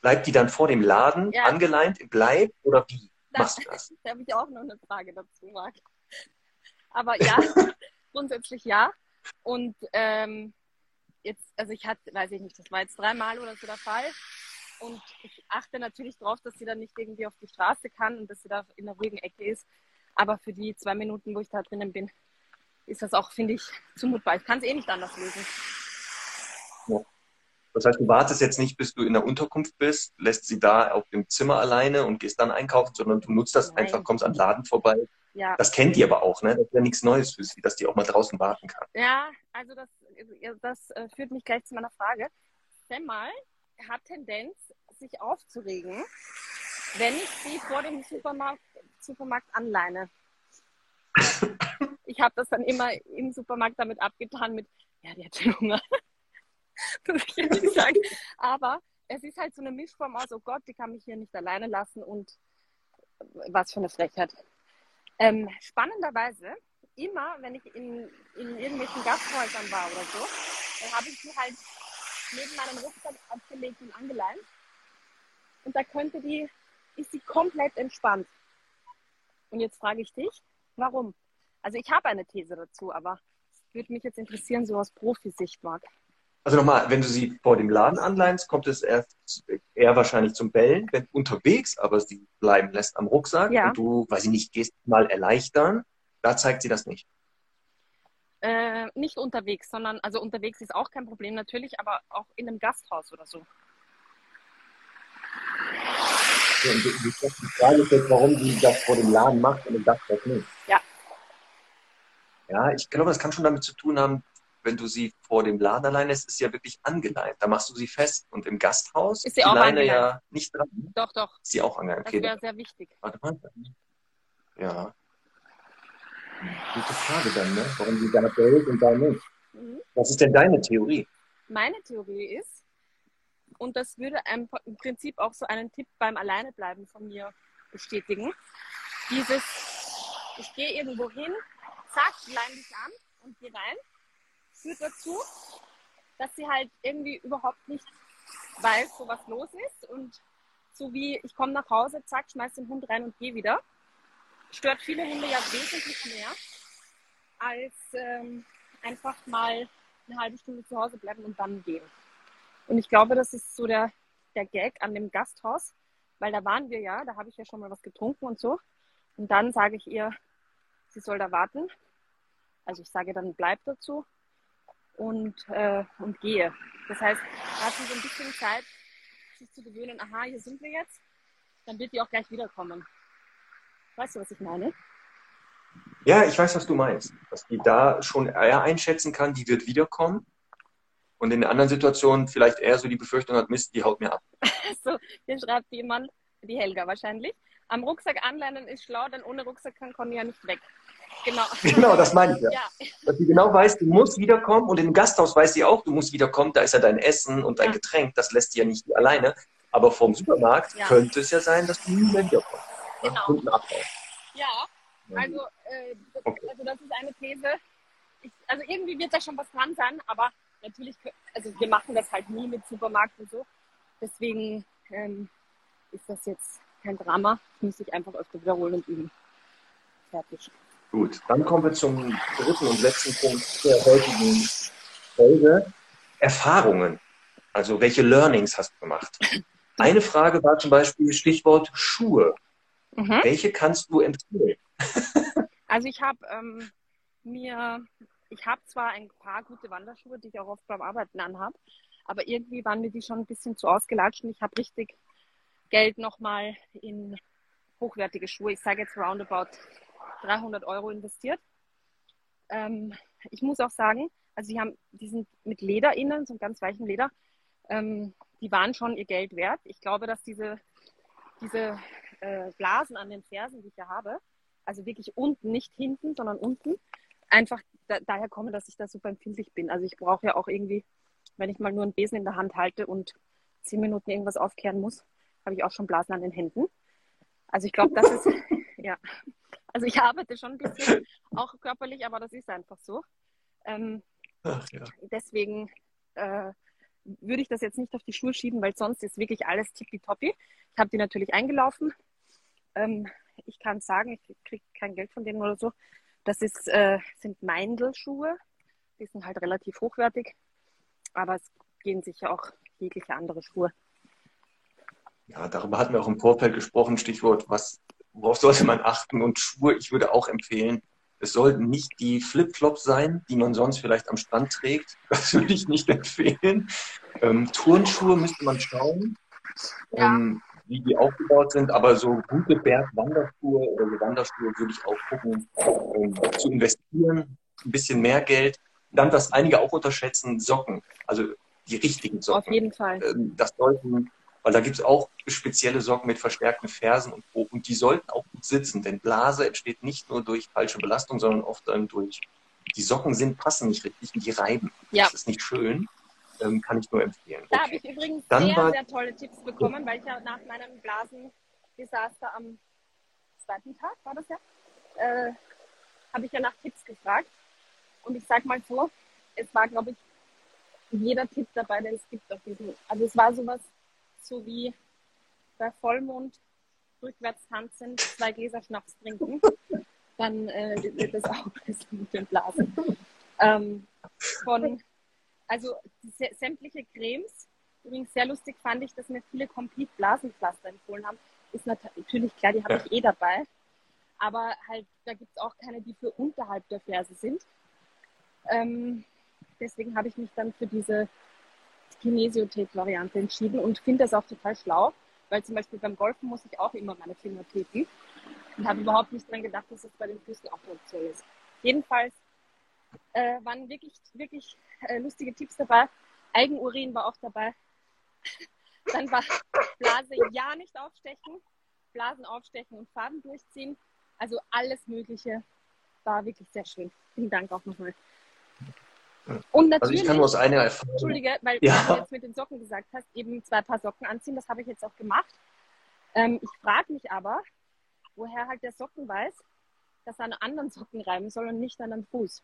Bleibt die dann vor dem Laden Ja. angeleint im Bleib oder wie machst du das? Da habe ich auch noch eine Frage dazu, Marc. Aber ja, grundsätzlich ja. Und ähm, jetzt, also ich hatte, weiß ich nicht, das war jetzt dreimal oder so der Fall. Und ich achte natürlich darauf, dass sie dann nicht irgendwie auf die Straße kann und dass sie da in der ruhigen Ecke ist. Aber für die zwei Minuten, wo ich da drinnen bin, ist das auch, finde ich, zumutbar. Ich kann es eh nicht anders lösen. Ja. Das heißt, du wartest jetzt nicht, bis du in der Unterkunft bist, lässt sie da auf dem Zimmer alleine und gehst dann einkaufen, sondern du nutzt das Nein. einfach, kommst an den Laden vorbei. Ja. Das kennt ihr aber auch, ne? Das ist ja nichts Neues für sie, dass die auch mal draußen warten kann. Ja, also das, das äh, führt mich gleich zu meiner Frage. Semmel hat Tendenz, sich aufzuregen, wenn ich sie vor dem Supermarkt, Supermarkt anleine. ich habe das dann immer im Supermarkt damit abgetan mit, ja, die hat schon Hunger. muss ich ehrlich sagen. Aber es ist halt so eine Mischform aus, oh Gott, die kann mich hier nicht alleine lassen und was für eine Frechheit. Ähm, spannenderweise, immer wenn ich in, in irgendwelchen Gasthäusern war oder so, dann habe ich sie halt neben meinem Rucksack abgelegt und angeleint. Und da könnte die, ist sie komplett entspannt. Und jetzt frage ich dich, warum? Also ich habe eine These dazu, aber es würde mich jetzt interessieren, so aus Profisicht, Marc. Also nochmal, wenn du sie vor dem Laden anleinst, kommt es erst eher wahrscheinlich zum Bellen. Wenn unterwegs aber sie bleiben lässt am Rucksack ja. und du, weiß ich nicht, gehst mal erleichtern, da zeigt sie das nicht. Äh, nicht unterwegs, sondern, also unterwegs ist auch kein Problem natürlich, aber auch in einem Gasthaus oder so. Ja, und die, Frage ist jetzt, warum sie das vor dem Laden macht und im Gasthaus nicht. Ja. Ja, ich glaube, das kann schon damit zu tun haben, wenn du sie vor dem Laden alleine ist, ist sie ja wirklich angeleint. Da machst du sie fest. Und im Gasthaus ist sie auch Leine ja nicht dran. Doch, doch. Ist sie auch angeleint. Okay. Das wäre sehr wichtig. Warte mal. Ja. Gute Frage dann, ne? Warum sie da behält und da nicht. Mhm. Was ist denn deine Theorie? Meine Theorie ist, und das würde im Prinzip auch so einen Tipp beim Alleinebleiben von mir bestätigen, dieses, ich gehe irgendwo hin, zack, leine dich an und gehe rein führt dazu, dass sie halt irgendwie überhaupt nicht weiß, wo was los ist. Und so wie ich komme nach Hause, zack, schmeiß den Hund rein und gehe wieder. Stört viele Hunde ja wesentlich mehr, als ähm, einfach mal eine halbe Stunde zu Hause bleiben und dann gehen. Und ich glaube, das ist so der, der Gag an dem Gasthaus, weil da waren wir ja, da habe ich ja schon mal was getrunken und so. Und dann sage ich ihr, sie soll da warten. Also ich sage dann, bleib dazu und, äh, und gehe. Das heißt, da hat sie so ein bisschen Zeit, sich zu gewöhnen, aha, hier sind wir jetzt, dann wird die auch gleich wiederkommen. Weißt du, was ich meine? Ja, ich weiß, was du meinst. Dass die da schon eher einschätzen kann, die wird wiederkommen. Und in anderen Situationen vielleicht eher so die Befürchtung hat, Mist, die haut mir ab. so, hier schreibt jemand, die Helga wahrscheinlich. Am Rucksack anlernen ist schlau, denn ohne Rucksack kann Conny ja nicht weg. Genau. Genau, das meine ich ja. ja. Dass sie genau weiß, du musst wiederkommen und im Gasthaus weiß sie auch, du musst wiederkommen, da ist ja dein Essen und dein ja. Getränk, das lässt sie ja nicht alleine. Aber vom Supermarkt ja. könnte es ja sein, dass du nie mehr wiederkommst. Genau. Ja, also, äh, das, okay. also das ist eine These. Ich, also irgendwie wird da schon was dran sein, aber natürlich, also wir machen das halt nie mit Supermarkt und so. Deswegen ähm, ist das jetzt kein Drama. Ich muss sich einfach öfter wiederholen und üben. Fertig. Gut, dann kommen wir zum dritten und letzten Punkt der heutigen Folge. Erfahrungen. Also welche Learnings hast du gemacht? Eine Frage war zum Beispiel Stichwort Schuhe. Mhm. Welche kannst du empfehlen? Also ich habe ähm, mir, ich habe zwar ein paar gute Wanderschuhe, die ich auch oft beim Arbeiten anhabe, aber irgendwie waren mir die schon ein bisschen zu ausgelatscht und ich habe richtig Geld nochmal in hochwertige Schuhe, ich sage jetzt roundabout 300 Euro investiert. Ähm, ich muss auch sagen, also die, haben, die sind mit Leder innen, so ganz weichen Leder, ähm, die waren schon ihr Geld wert. Ich glaube, dass diese, diese äh, Blasen an den Fersen, die ich ja habe, also wirklich unten, nicht hinten, sondern unten, einfach da, daher kommen, dass ich da super empfindlich bin. Also ich brauche ja auch irgendwie, wenn ich mal nur einen Besen in der Hand halte und zehn Minuten irgendwas aufkehren muss, habe ich auch schon Blasen an den Händen. Also ich glaube, das ist, ja, also ich arbeite schon ein bisschen auch körperlich, aber das ist einfach so. Ähm, Ach, ja. Deswegen äh, würde ich das jetzt nicht auf die Schuhe schieben, weil sonst ist wirklich alles tippitoppi. Ich habe die natürlich eingelaufen. Ähm, ich kann sagen, ich kriege kein Geld von denen oder so. Das ist, äh, sind Meindl-Schuhe. Die sind halt relativ hochwertig. Aber es gehen sicher auch jegliche andere Schuhe. Ja, darüber hatten wir auch im Vorfeld gesprochen, Stichwort, was, worauf sollte man achten? Und Schuhe, ich würde auch empfehlen, es sollten nicht die Flipflops sein, die man sonst vielleicht am Strand trägt. Das würde ich nicht empfehlen. Ähm, Turnschuhe müsste man schauen, ja. ähm, wie die aufgebaut sind. Aber so gute Bergwanderschuhe oder so Wanderschuhe würde ich auch gucken, ähm, zu investieren. Ein bisschen mehr Geld. Dann, was einige auch unterschätzen, Socken. Also die richtigen Socken. Auf jeden Fall. Ähm, das sollten weil da gibt es auch spezielle Socken mit verstärkten Fersen und, und die sollten auch gut sitzen, denn Blase entsteht nicht nur durch falsche Belastung, sondern oft dann durch die Socken sind, passen nicht richtig und die reiben. Ja. Das ist nicht schön. Ähm, kann ich nur empfehlen. Da okay. habe ich übrigens dann sehr, war, sehr tolle Tipps bekommen, weil ich ja nach meinem Blasendesaster am zweiten Tag, war das ja, äh, habe ich ja nach Tipps gefragt. Und ich sage mal so, es war, glaube ich, jeder Tipp dabei, den es gibt auf diesem. Also es war sowas so wie bei Vollmond rückwärts tanzen, zwei Gläser Schnaps trinken, dann äh, wird das auch besser mit den Blasen. Ähm, von, also sämtliche Cremes, übrigens sehr lustig fand ich, dass mir viele Complete Blasenpflaster empfohlen haben. Ist natürlich klar, die habe ich eh dabei. Aber halt, da gibt es auch keine, die für unterhalb der Ferse sind. Ähm, deswegen habe ich mich dann für diese Kinesiotape-Variante entschieden und finde das auch total schlau, weil zum Beispiel beim Golfen muss ich auch immer meine Finger tapen und habe überhaupt nicht dran gedacht, dass das bei den Füßen auch eine ist. Jedenfalls äh, waren wirklich, wirklich äh, lustige Tipps dabei. Eigenurin war auch dabei. Dann war Blase ja nicht aufstechen, Blasen aufstechen und Farben durchziehen. Also alles Mögliche war wirklich sehr schön. Vielen Dank auch nochmal. Und natürlich, also ich kann nur aus einer Erfahrung. Entschuldige, weil ja. du jetzt mit den Socken gesagt hast, eben zwei Paar Socken anziehen, das habe ich jetzt auch gemacht. Ähm, ich frage mich aber, woher halt der Socken weiß, dass er an anderen Socken reiben soll und nicht an den Fuß.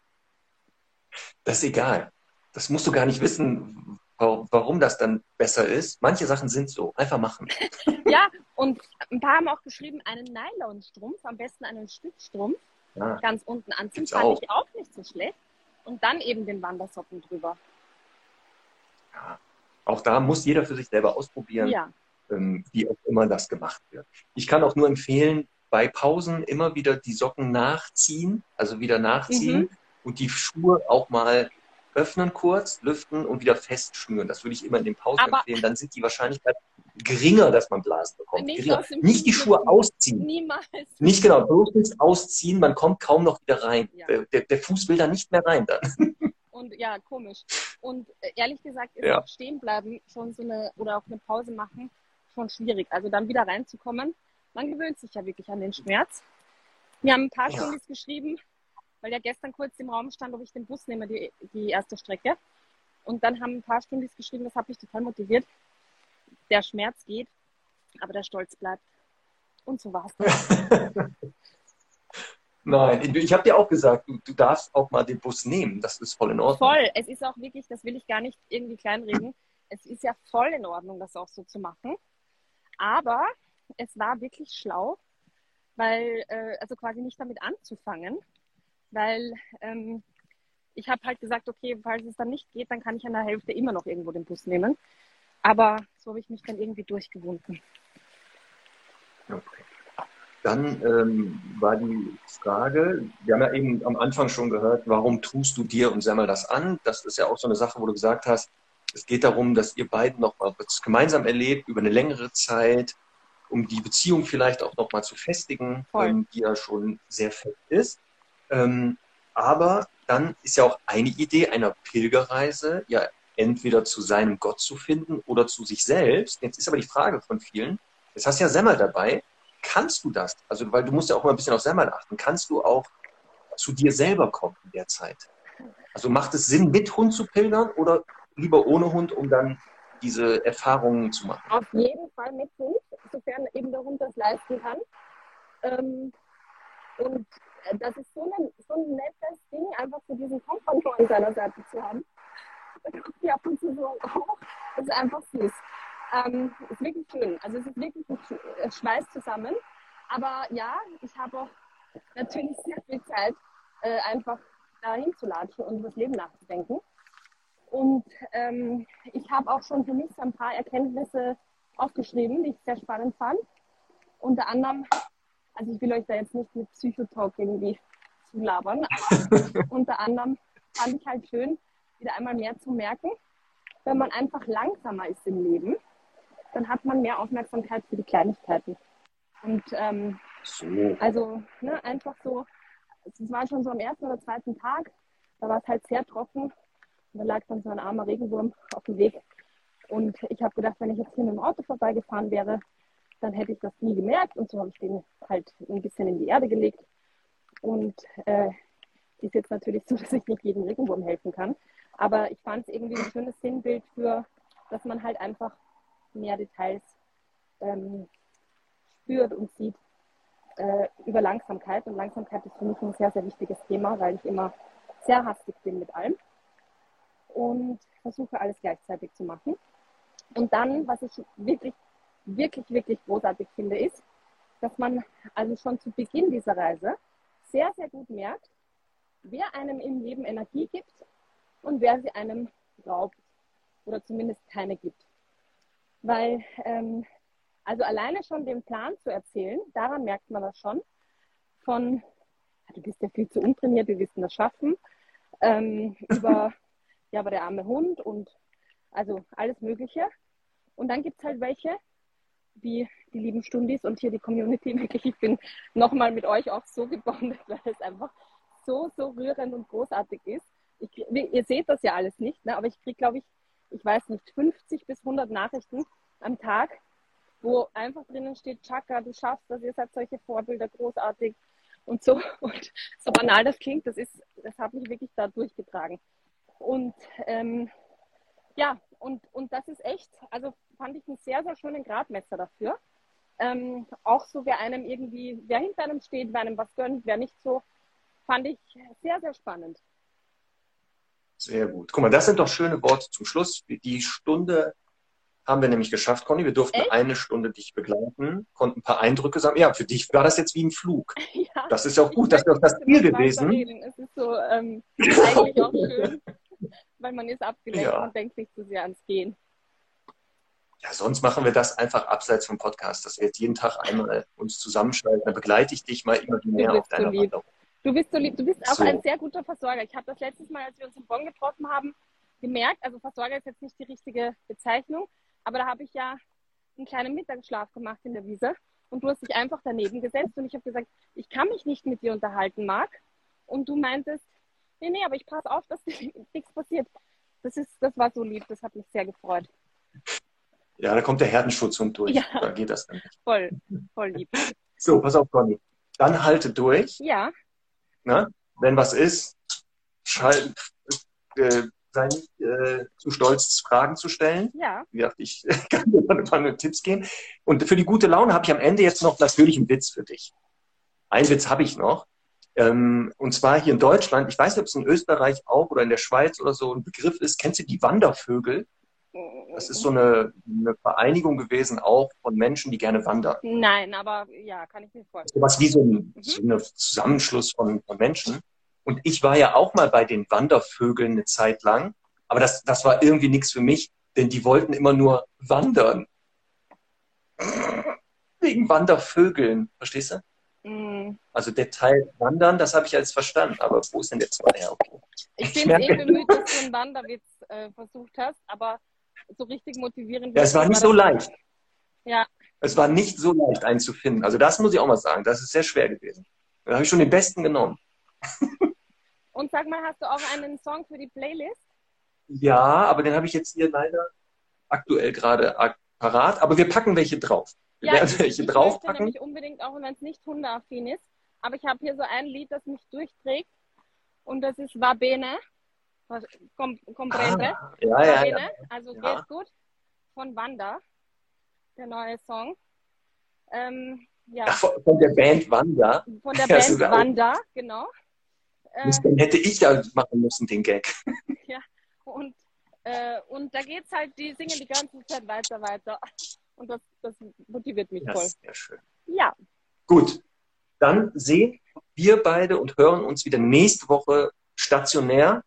Das ist egal. Das musst du gar nicht wissen, warum das dann besser ist. Manche Sachen sind so. Einfach machen. ja, und ein paar haben auch geschrieben, einen Nylonstrumpf, am besten einen Stützstrumpf, ja. ganz unten anziehen. Fand auch. ich auch nicht so schlecht und dann eben den Wandersocken drüber. Ja, auch da muss jeder für sich selber ausprobieren, ja. ähm, wie auch immer das gemacht wird. Ich kann auch nur empfehlen, bei Pausen immer wieder die Socken nachziehen, also wieder nachziehen mhm. und die Schuhe auch mal öffnen kurz, lüften und wieder festschnüren. Das würde ich immer in den Pausen Aber empfehlen. Dann sind die Wahrscheinlichkeit geringer, dass man Blasen bekommt. Nicht, nicht die Schuhe ausziehen. Niemals. Nicht genau, bloß ausziehen, man kommt kaum noch wieder rein. Ja. Der, der, Fuß will da nicht mehr rein dann. Und ja, komisch. Und äh, ehrlich gesagt ist ja. auch stehen bleiben schon so eine, oder auch eine Pause machen, schon schwierig. Also dann wieder reinzukommen. Man gewöhnt sich ja wirklich an den Schmerz. Wir haben ein paar ja. Stunden geschrieben, weil ja gestern kurz im Raum stand, ob ich den Bus nehme, die, die erste Strecke. Und dann haben ein paar Stunden geschrieben, das hat mich total motiviert der Schmerz geht, aber der Stolz bleibt. Und so war es Nein, ich habe dir auch gesagt, du, du, darfst auch mal den Bus nehmen. Das ist voll in Ordnung. Voll. Es ist auch wirklich, das will ich gar nicht irgendwie kleinreden. Es ist ja voll in Ordnung, das auch so zu machen. Aber es war wirklich schlau, weil, äh, also quasi nicht damit anzufangen, weil ähm, ich habe halt gesagt, okay, falls es dann nicht geht, dann kann ich an der Hälfte immer noch irgendwo den Bus nehmen. Aber so habe ich mich dann irgendwie durchgewunden. Okay. Dann ähm, war die Frage, wir haben ja eben am Anfang schon gehört, warum tust du dir und Semmel das an? Das ist ja auch so eine Sache, wo du gesagt hast, es geht darum, dass ihr beiden nochmal was gemeinsam erlebt, über eine längere Zeit, um die Beziehung vielleicht auch nochmal zu festigen, ähm, die ja schon sehr fest ist. Ähm, aber dann ist ja auch eine Idee einer Pilgerreise ja entweder zu seinem Gott zu finden oder zu sich selbst. Jetzt ist aber die Frage von vielen, jetzt hast du ja Semmel dabei, kannst du das? Also, weil du musst ja auch mal ein bisschen auf Semmel achten. Kannst du auch zu dir selber kommen in der Zeit? Also macht es Sinn, mit Hund zu pilgern oder lieber ohne Hund, um dann diese Erfahrungen zu machen? Auf jeden Fall mit Hund, sofern eben der Hund das leisten kann. Ähm, und das ist so ein, so ein nettes Ding, einfach so diesen Komfort an seiner Seite zu haben die ab und zu so hoch. Das ist einfach süß. Ähm, ist wirklich schön. Also es ist wirklich ein äh, Schweiß zusammen. Aber ja, ich habe auch natürlich sehr viel Zeit, äh, einfach dahin zu latschen und über das Leben nachzudenken. Und ähm, ich habe auch schon für mich so ein paar Erkenntnisse aufgeschrieben, die ich sehr spannend fand. Unter anderem, also ich will euch da jetzt nicht mit Psychotalk irgendwie zulabern, aber unter anderem fand ich halt schön, wieder einmal mehr zu merken, wenn man einfach langsamer ist im Leben, dann hat man mehr Aufmerksamkeit für die Kleinigkeiten. Und ähm, so. also ne, einfach so, es war schon so am ersten oder zweiten Tag, da war es halt sehr trocken und da lag dann so ein armer Regenwurm auf dem Weg. Und ich habe gedacht, wenn ich jetzt hier mit dem Auto vorbeigefahren wäre, dann hätte ich das nie gemerkt. Und so habe ich den halt ein bisschen in die Erde gelegt. Und äh, ist jetzt natürlich so, dass ich nicht jedem Regenwurm helfen kann. Aber ich fand es irgendwie ein schönes Sinnbild für, dass man halt einfach mehr Details ähm, spürt und sieht äh, über Langsamkeit. Und Langsamkeit ist für mich ein sehr, sehr wichtiges Thema, weil ich immer sehr hastig bin mit allem und versuche alles gleichzeitig zu machen. Und dann, was ich wirklich, wirklich, wirklich großartig finde, ist, dass man also schon zu Beginn dieser Reise sehr, sehr gut merkt, wer einem im Leben Energie gibt und wer sie einem raubt oder zumindest keine gibt. Weil, ähm, also alleine schon den Plan zu erzählen, daran merkt man das schon, von, du bist ja viel zu untrainiert, wir wissen das schaffen, ähm, über, ja, aber der arme Hund und also alles Mögliche. Und dann gibt es halt welche, wie die lieben Stundis und hier die Community. Wirklich, ich bin nochmal mit euch auch so gebondet, weil es einfach so, so rührend und großartig ist. Ich, ihr seht das ja alles nicht, ne? aber ich kriege, glaube ich, ich weiß nicht, 50 bis 100 Nachrichten am Tag, wo einfach drinnen steht, Chaka, du schaffst das, ihr seid solche Vorbilder, großartig und so. Und so banal das klingt, das ist, das hat mich wirklich da durchgetragen. Und ähm, ja, und, und das ist echt, also fand ich einen sehr, sehr schönen Gradmesser dafür. Ähm, auch so, wer einem irgendwie, wer hinter einem steht, wer einem was gönnt, wer nicht so, fand ich sehr, sehr spannend. Sehr gut. Guck mal, das sind doch schöne Worte zum Schluss. Die Stunde haben wir nämlich geschafft, Conny. Wir durften Echt? eine Stunde dich begleiten, konnten ein paar Eindrücke sammeln. Ja, für dich war das jetzt wie ein Flug. Ja, das ist auch gut, das ist auch das Ziel gewesen. Es ist so ähm, eigentlich auch schön, weil man ist abgelenkt ja. und denkt nicht zu sehr ans Gehen. Ja, sonst machen wir das einfach abseits vom Podcast, dass wir jetzt jeden Tag einmal uns zusammenschalten. Dann begleite ich dich mal immer mehr auf deiner so Wanderung. Du bist so lieb. Du bist auch so. ein sehr guter Versorger. Ich habe das letztes Mal, als wir uns in Bonn getroffen haben, gemerkt. Also Versorger ist jetzt nicht die richtige Bezeichnung, aber da habe ich ja einen kleinen Mittagsschlaf gemacht in der Wiese und du hast dich einfach daneben gesetzt und ich habe gesagt, ich kann mich nicht mit dir unterhalten, Marc. Und du meintest, nee, nee, aber ich passe auf, dass nichts passiert. Das, ist, das war so lieb, das hat mich sehr gefreut. Ja, da kommt der Herdenschutzhund durch. Ja. Da geht das dann nicht. Voll, voll lieb. So, pass auf, Conny. Dann halte durch. Ja. Na, wenn was ist, schall, äh, sei nicht äh, zu stolz, Fragen zu stellen. Ja. ja ich kann dir dann ein paar Tipps geben. Und für die gute Laune habe ich am Ende jetzt noch natürlich einen Witz für dich. Einen Witz habe ich noch. Ähm, und zwar hier in Deutschland, ich weiß nicht, ob es in Österreich auch oder in der Schweiz oder so ein Begriff ist. Kennst du die Wandervögel? Das ist so eine, eine, Vereinigung gewesen, auch von Menschen, die gerne wandern. Nein, aber ja, kann ich mir vorstellen. Was wie so ein, mhm. so ein Zusammenschluss von, von Menschen. Und ich war ja auch mal bei den Wandervögeln eine Zeit lang, aber das, das war irgendwie nichts für mich, denn die wollten immer nur wandern. Wegen Wandervögeln, verstehst du? Mm. Also der Teil Wandern, das habe ich jetzt verstanden, aber wo ist denn der zweite? Ja, okay. Ich bin eh bemüht, dass du einen Wanderwitz äh, versucht hast, aber so richtig motivierend. Ja, es war nicht so leicht. Ja. Es war nicht so leicht, einen zu finden. Also das muss ich auch mal sagen. Das ist sehr schwer gewesen. Da habe ich schon den besten genommen. Und sag mal, hast du auch einen Song für die Playlist? Ja, aber den habe ich jetzt hier leider aktuell gerade parat. Aber wir packen welche drauf. Wir ja, werden welche ich draufpacken. möchte nämlich unbedingt, auch wenn es nicht hundeaffin ist. Aber ich habe hier so ein Lied, das mich durchträgt. Und das ist Va Bene. Comprende? Ah, ja, ja, ja, Also ja. geht gut. Von Wanda. Der neue Song. Ähm, ja. Ach, von, von, der Band Wanda. Von der Band ja, Wanda, genau. Äh, den hätte ich ja machen müssen, den Gag. Ja, und, äh, und da geht's halt, die singen die ganze Zeit weiter, weiter. Und das, das motiviert mich das voll. Sehr schön. Ja. Gut. Dann sehen wir beide und hören uns wieder nächste Woche stationär.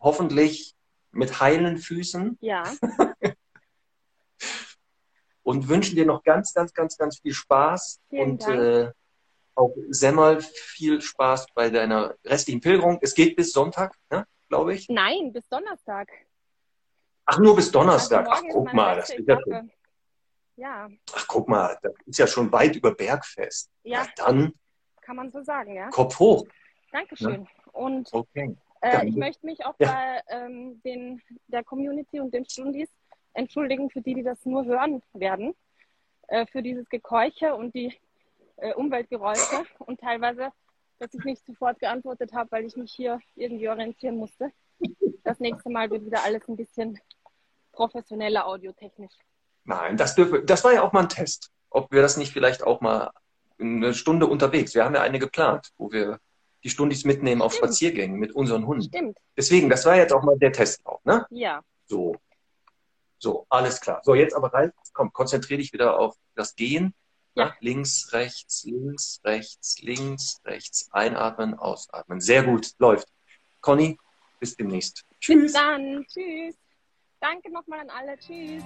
Hoffentlich mit heilen Füßen. Ja. und wünschen dir noch ganz, ganz, ganz, ganz viel Spaß Vielen und äh, auch Semmel viel Spaß bei deiner restlichen Pilgerung. Es geht bis Sonntag, ne, glaube ich. Nein, bis Donnerstag. Ach, nur bis Donnerstag. Also Ach, guck mal, das ist ja, Etappe. Ja, ach, guck mal, das ist ja schon weit über Bergfest. ja, Na dann kann man so sagen, ja. Kopf hoch. Dankeschön. Und Okay. äh, ich möchte mich auch Ja. bei ähm, den, der Community und den Stundis entschuldigen für die, die das nur hören werden, äh, für dieses Gekeuche und die äh, Umweltgeräusche und teilweise, dass ich nicht sofort geantwortet habe, weil ich mich hier irgendwie orientieren musste. Das nächste Mal wird wieder alles ein bisschen professioneller audiotechnisch. Nein, das, dürfe, das war ja auch mal ein Test, ob wir das nicht vielleicht auch mal eine Stunde unterwegs. Wir haben ja eine geplant, wo wir die Stundis mitnehmen auf Stimmt. Spaziergängen mit unseren Hunden. Stimmt, Deswegen, das war jetzt auch mal der Testlauf, ne? ja. So. So, alles klar. So, jetzt aber Ralf, komm, konzentrier dich wieder auf das Gehen. Ja. Ja. Links, rechts, links, rechts, links, rechts. Einatmen, ausatmen. Sehr gut, läuft. Conny, bis demnächst. Bis dann. Tschüss. Danke nochmal an alle. Tschüss.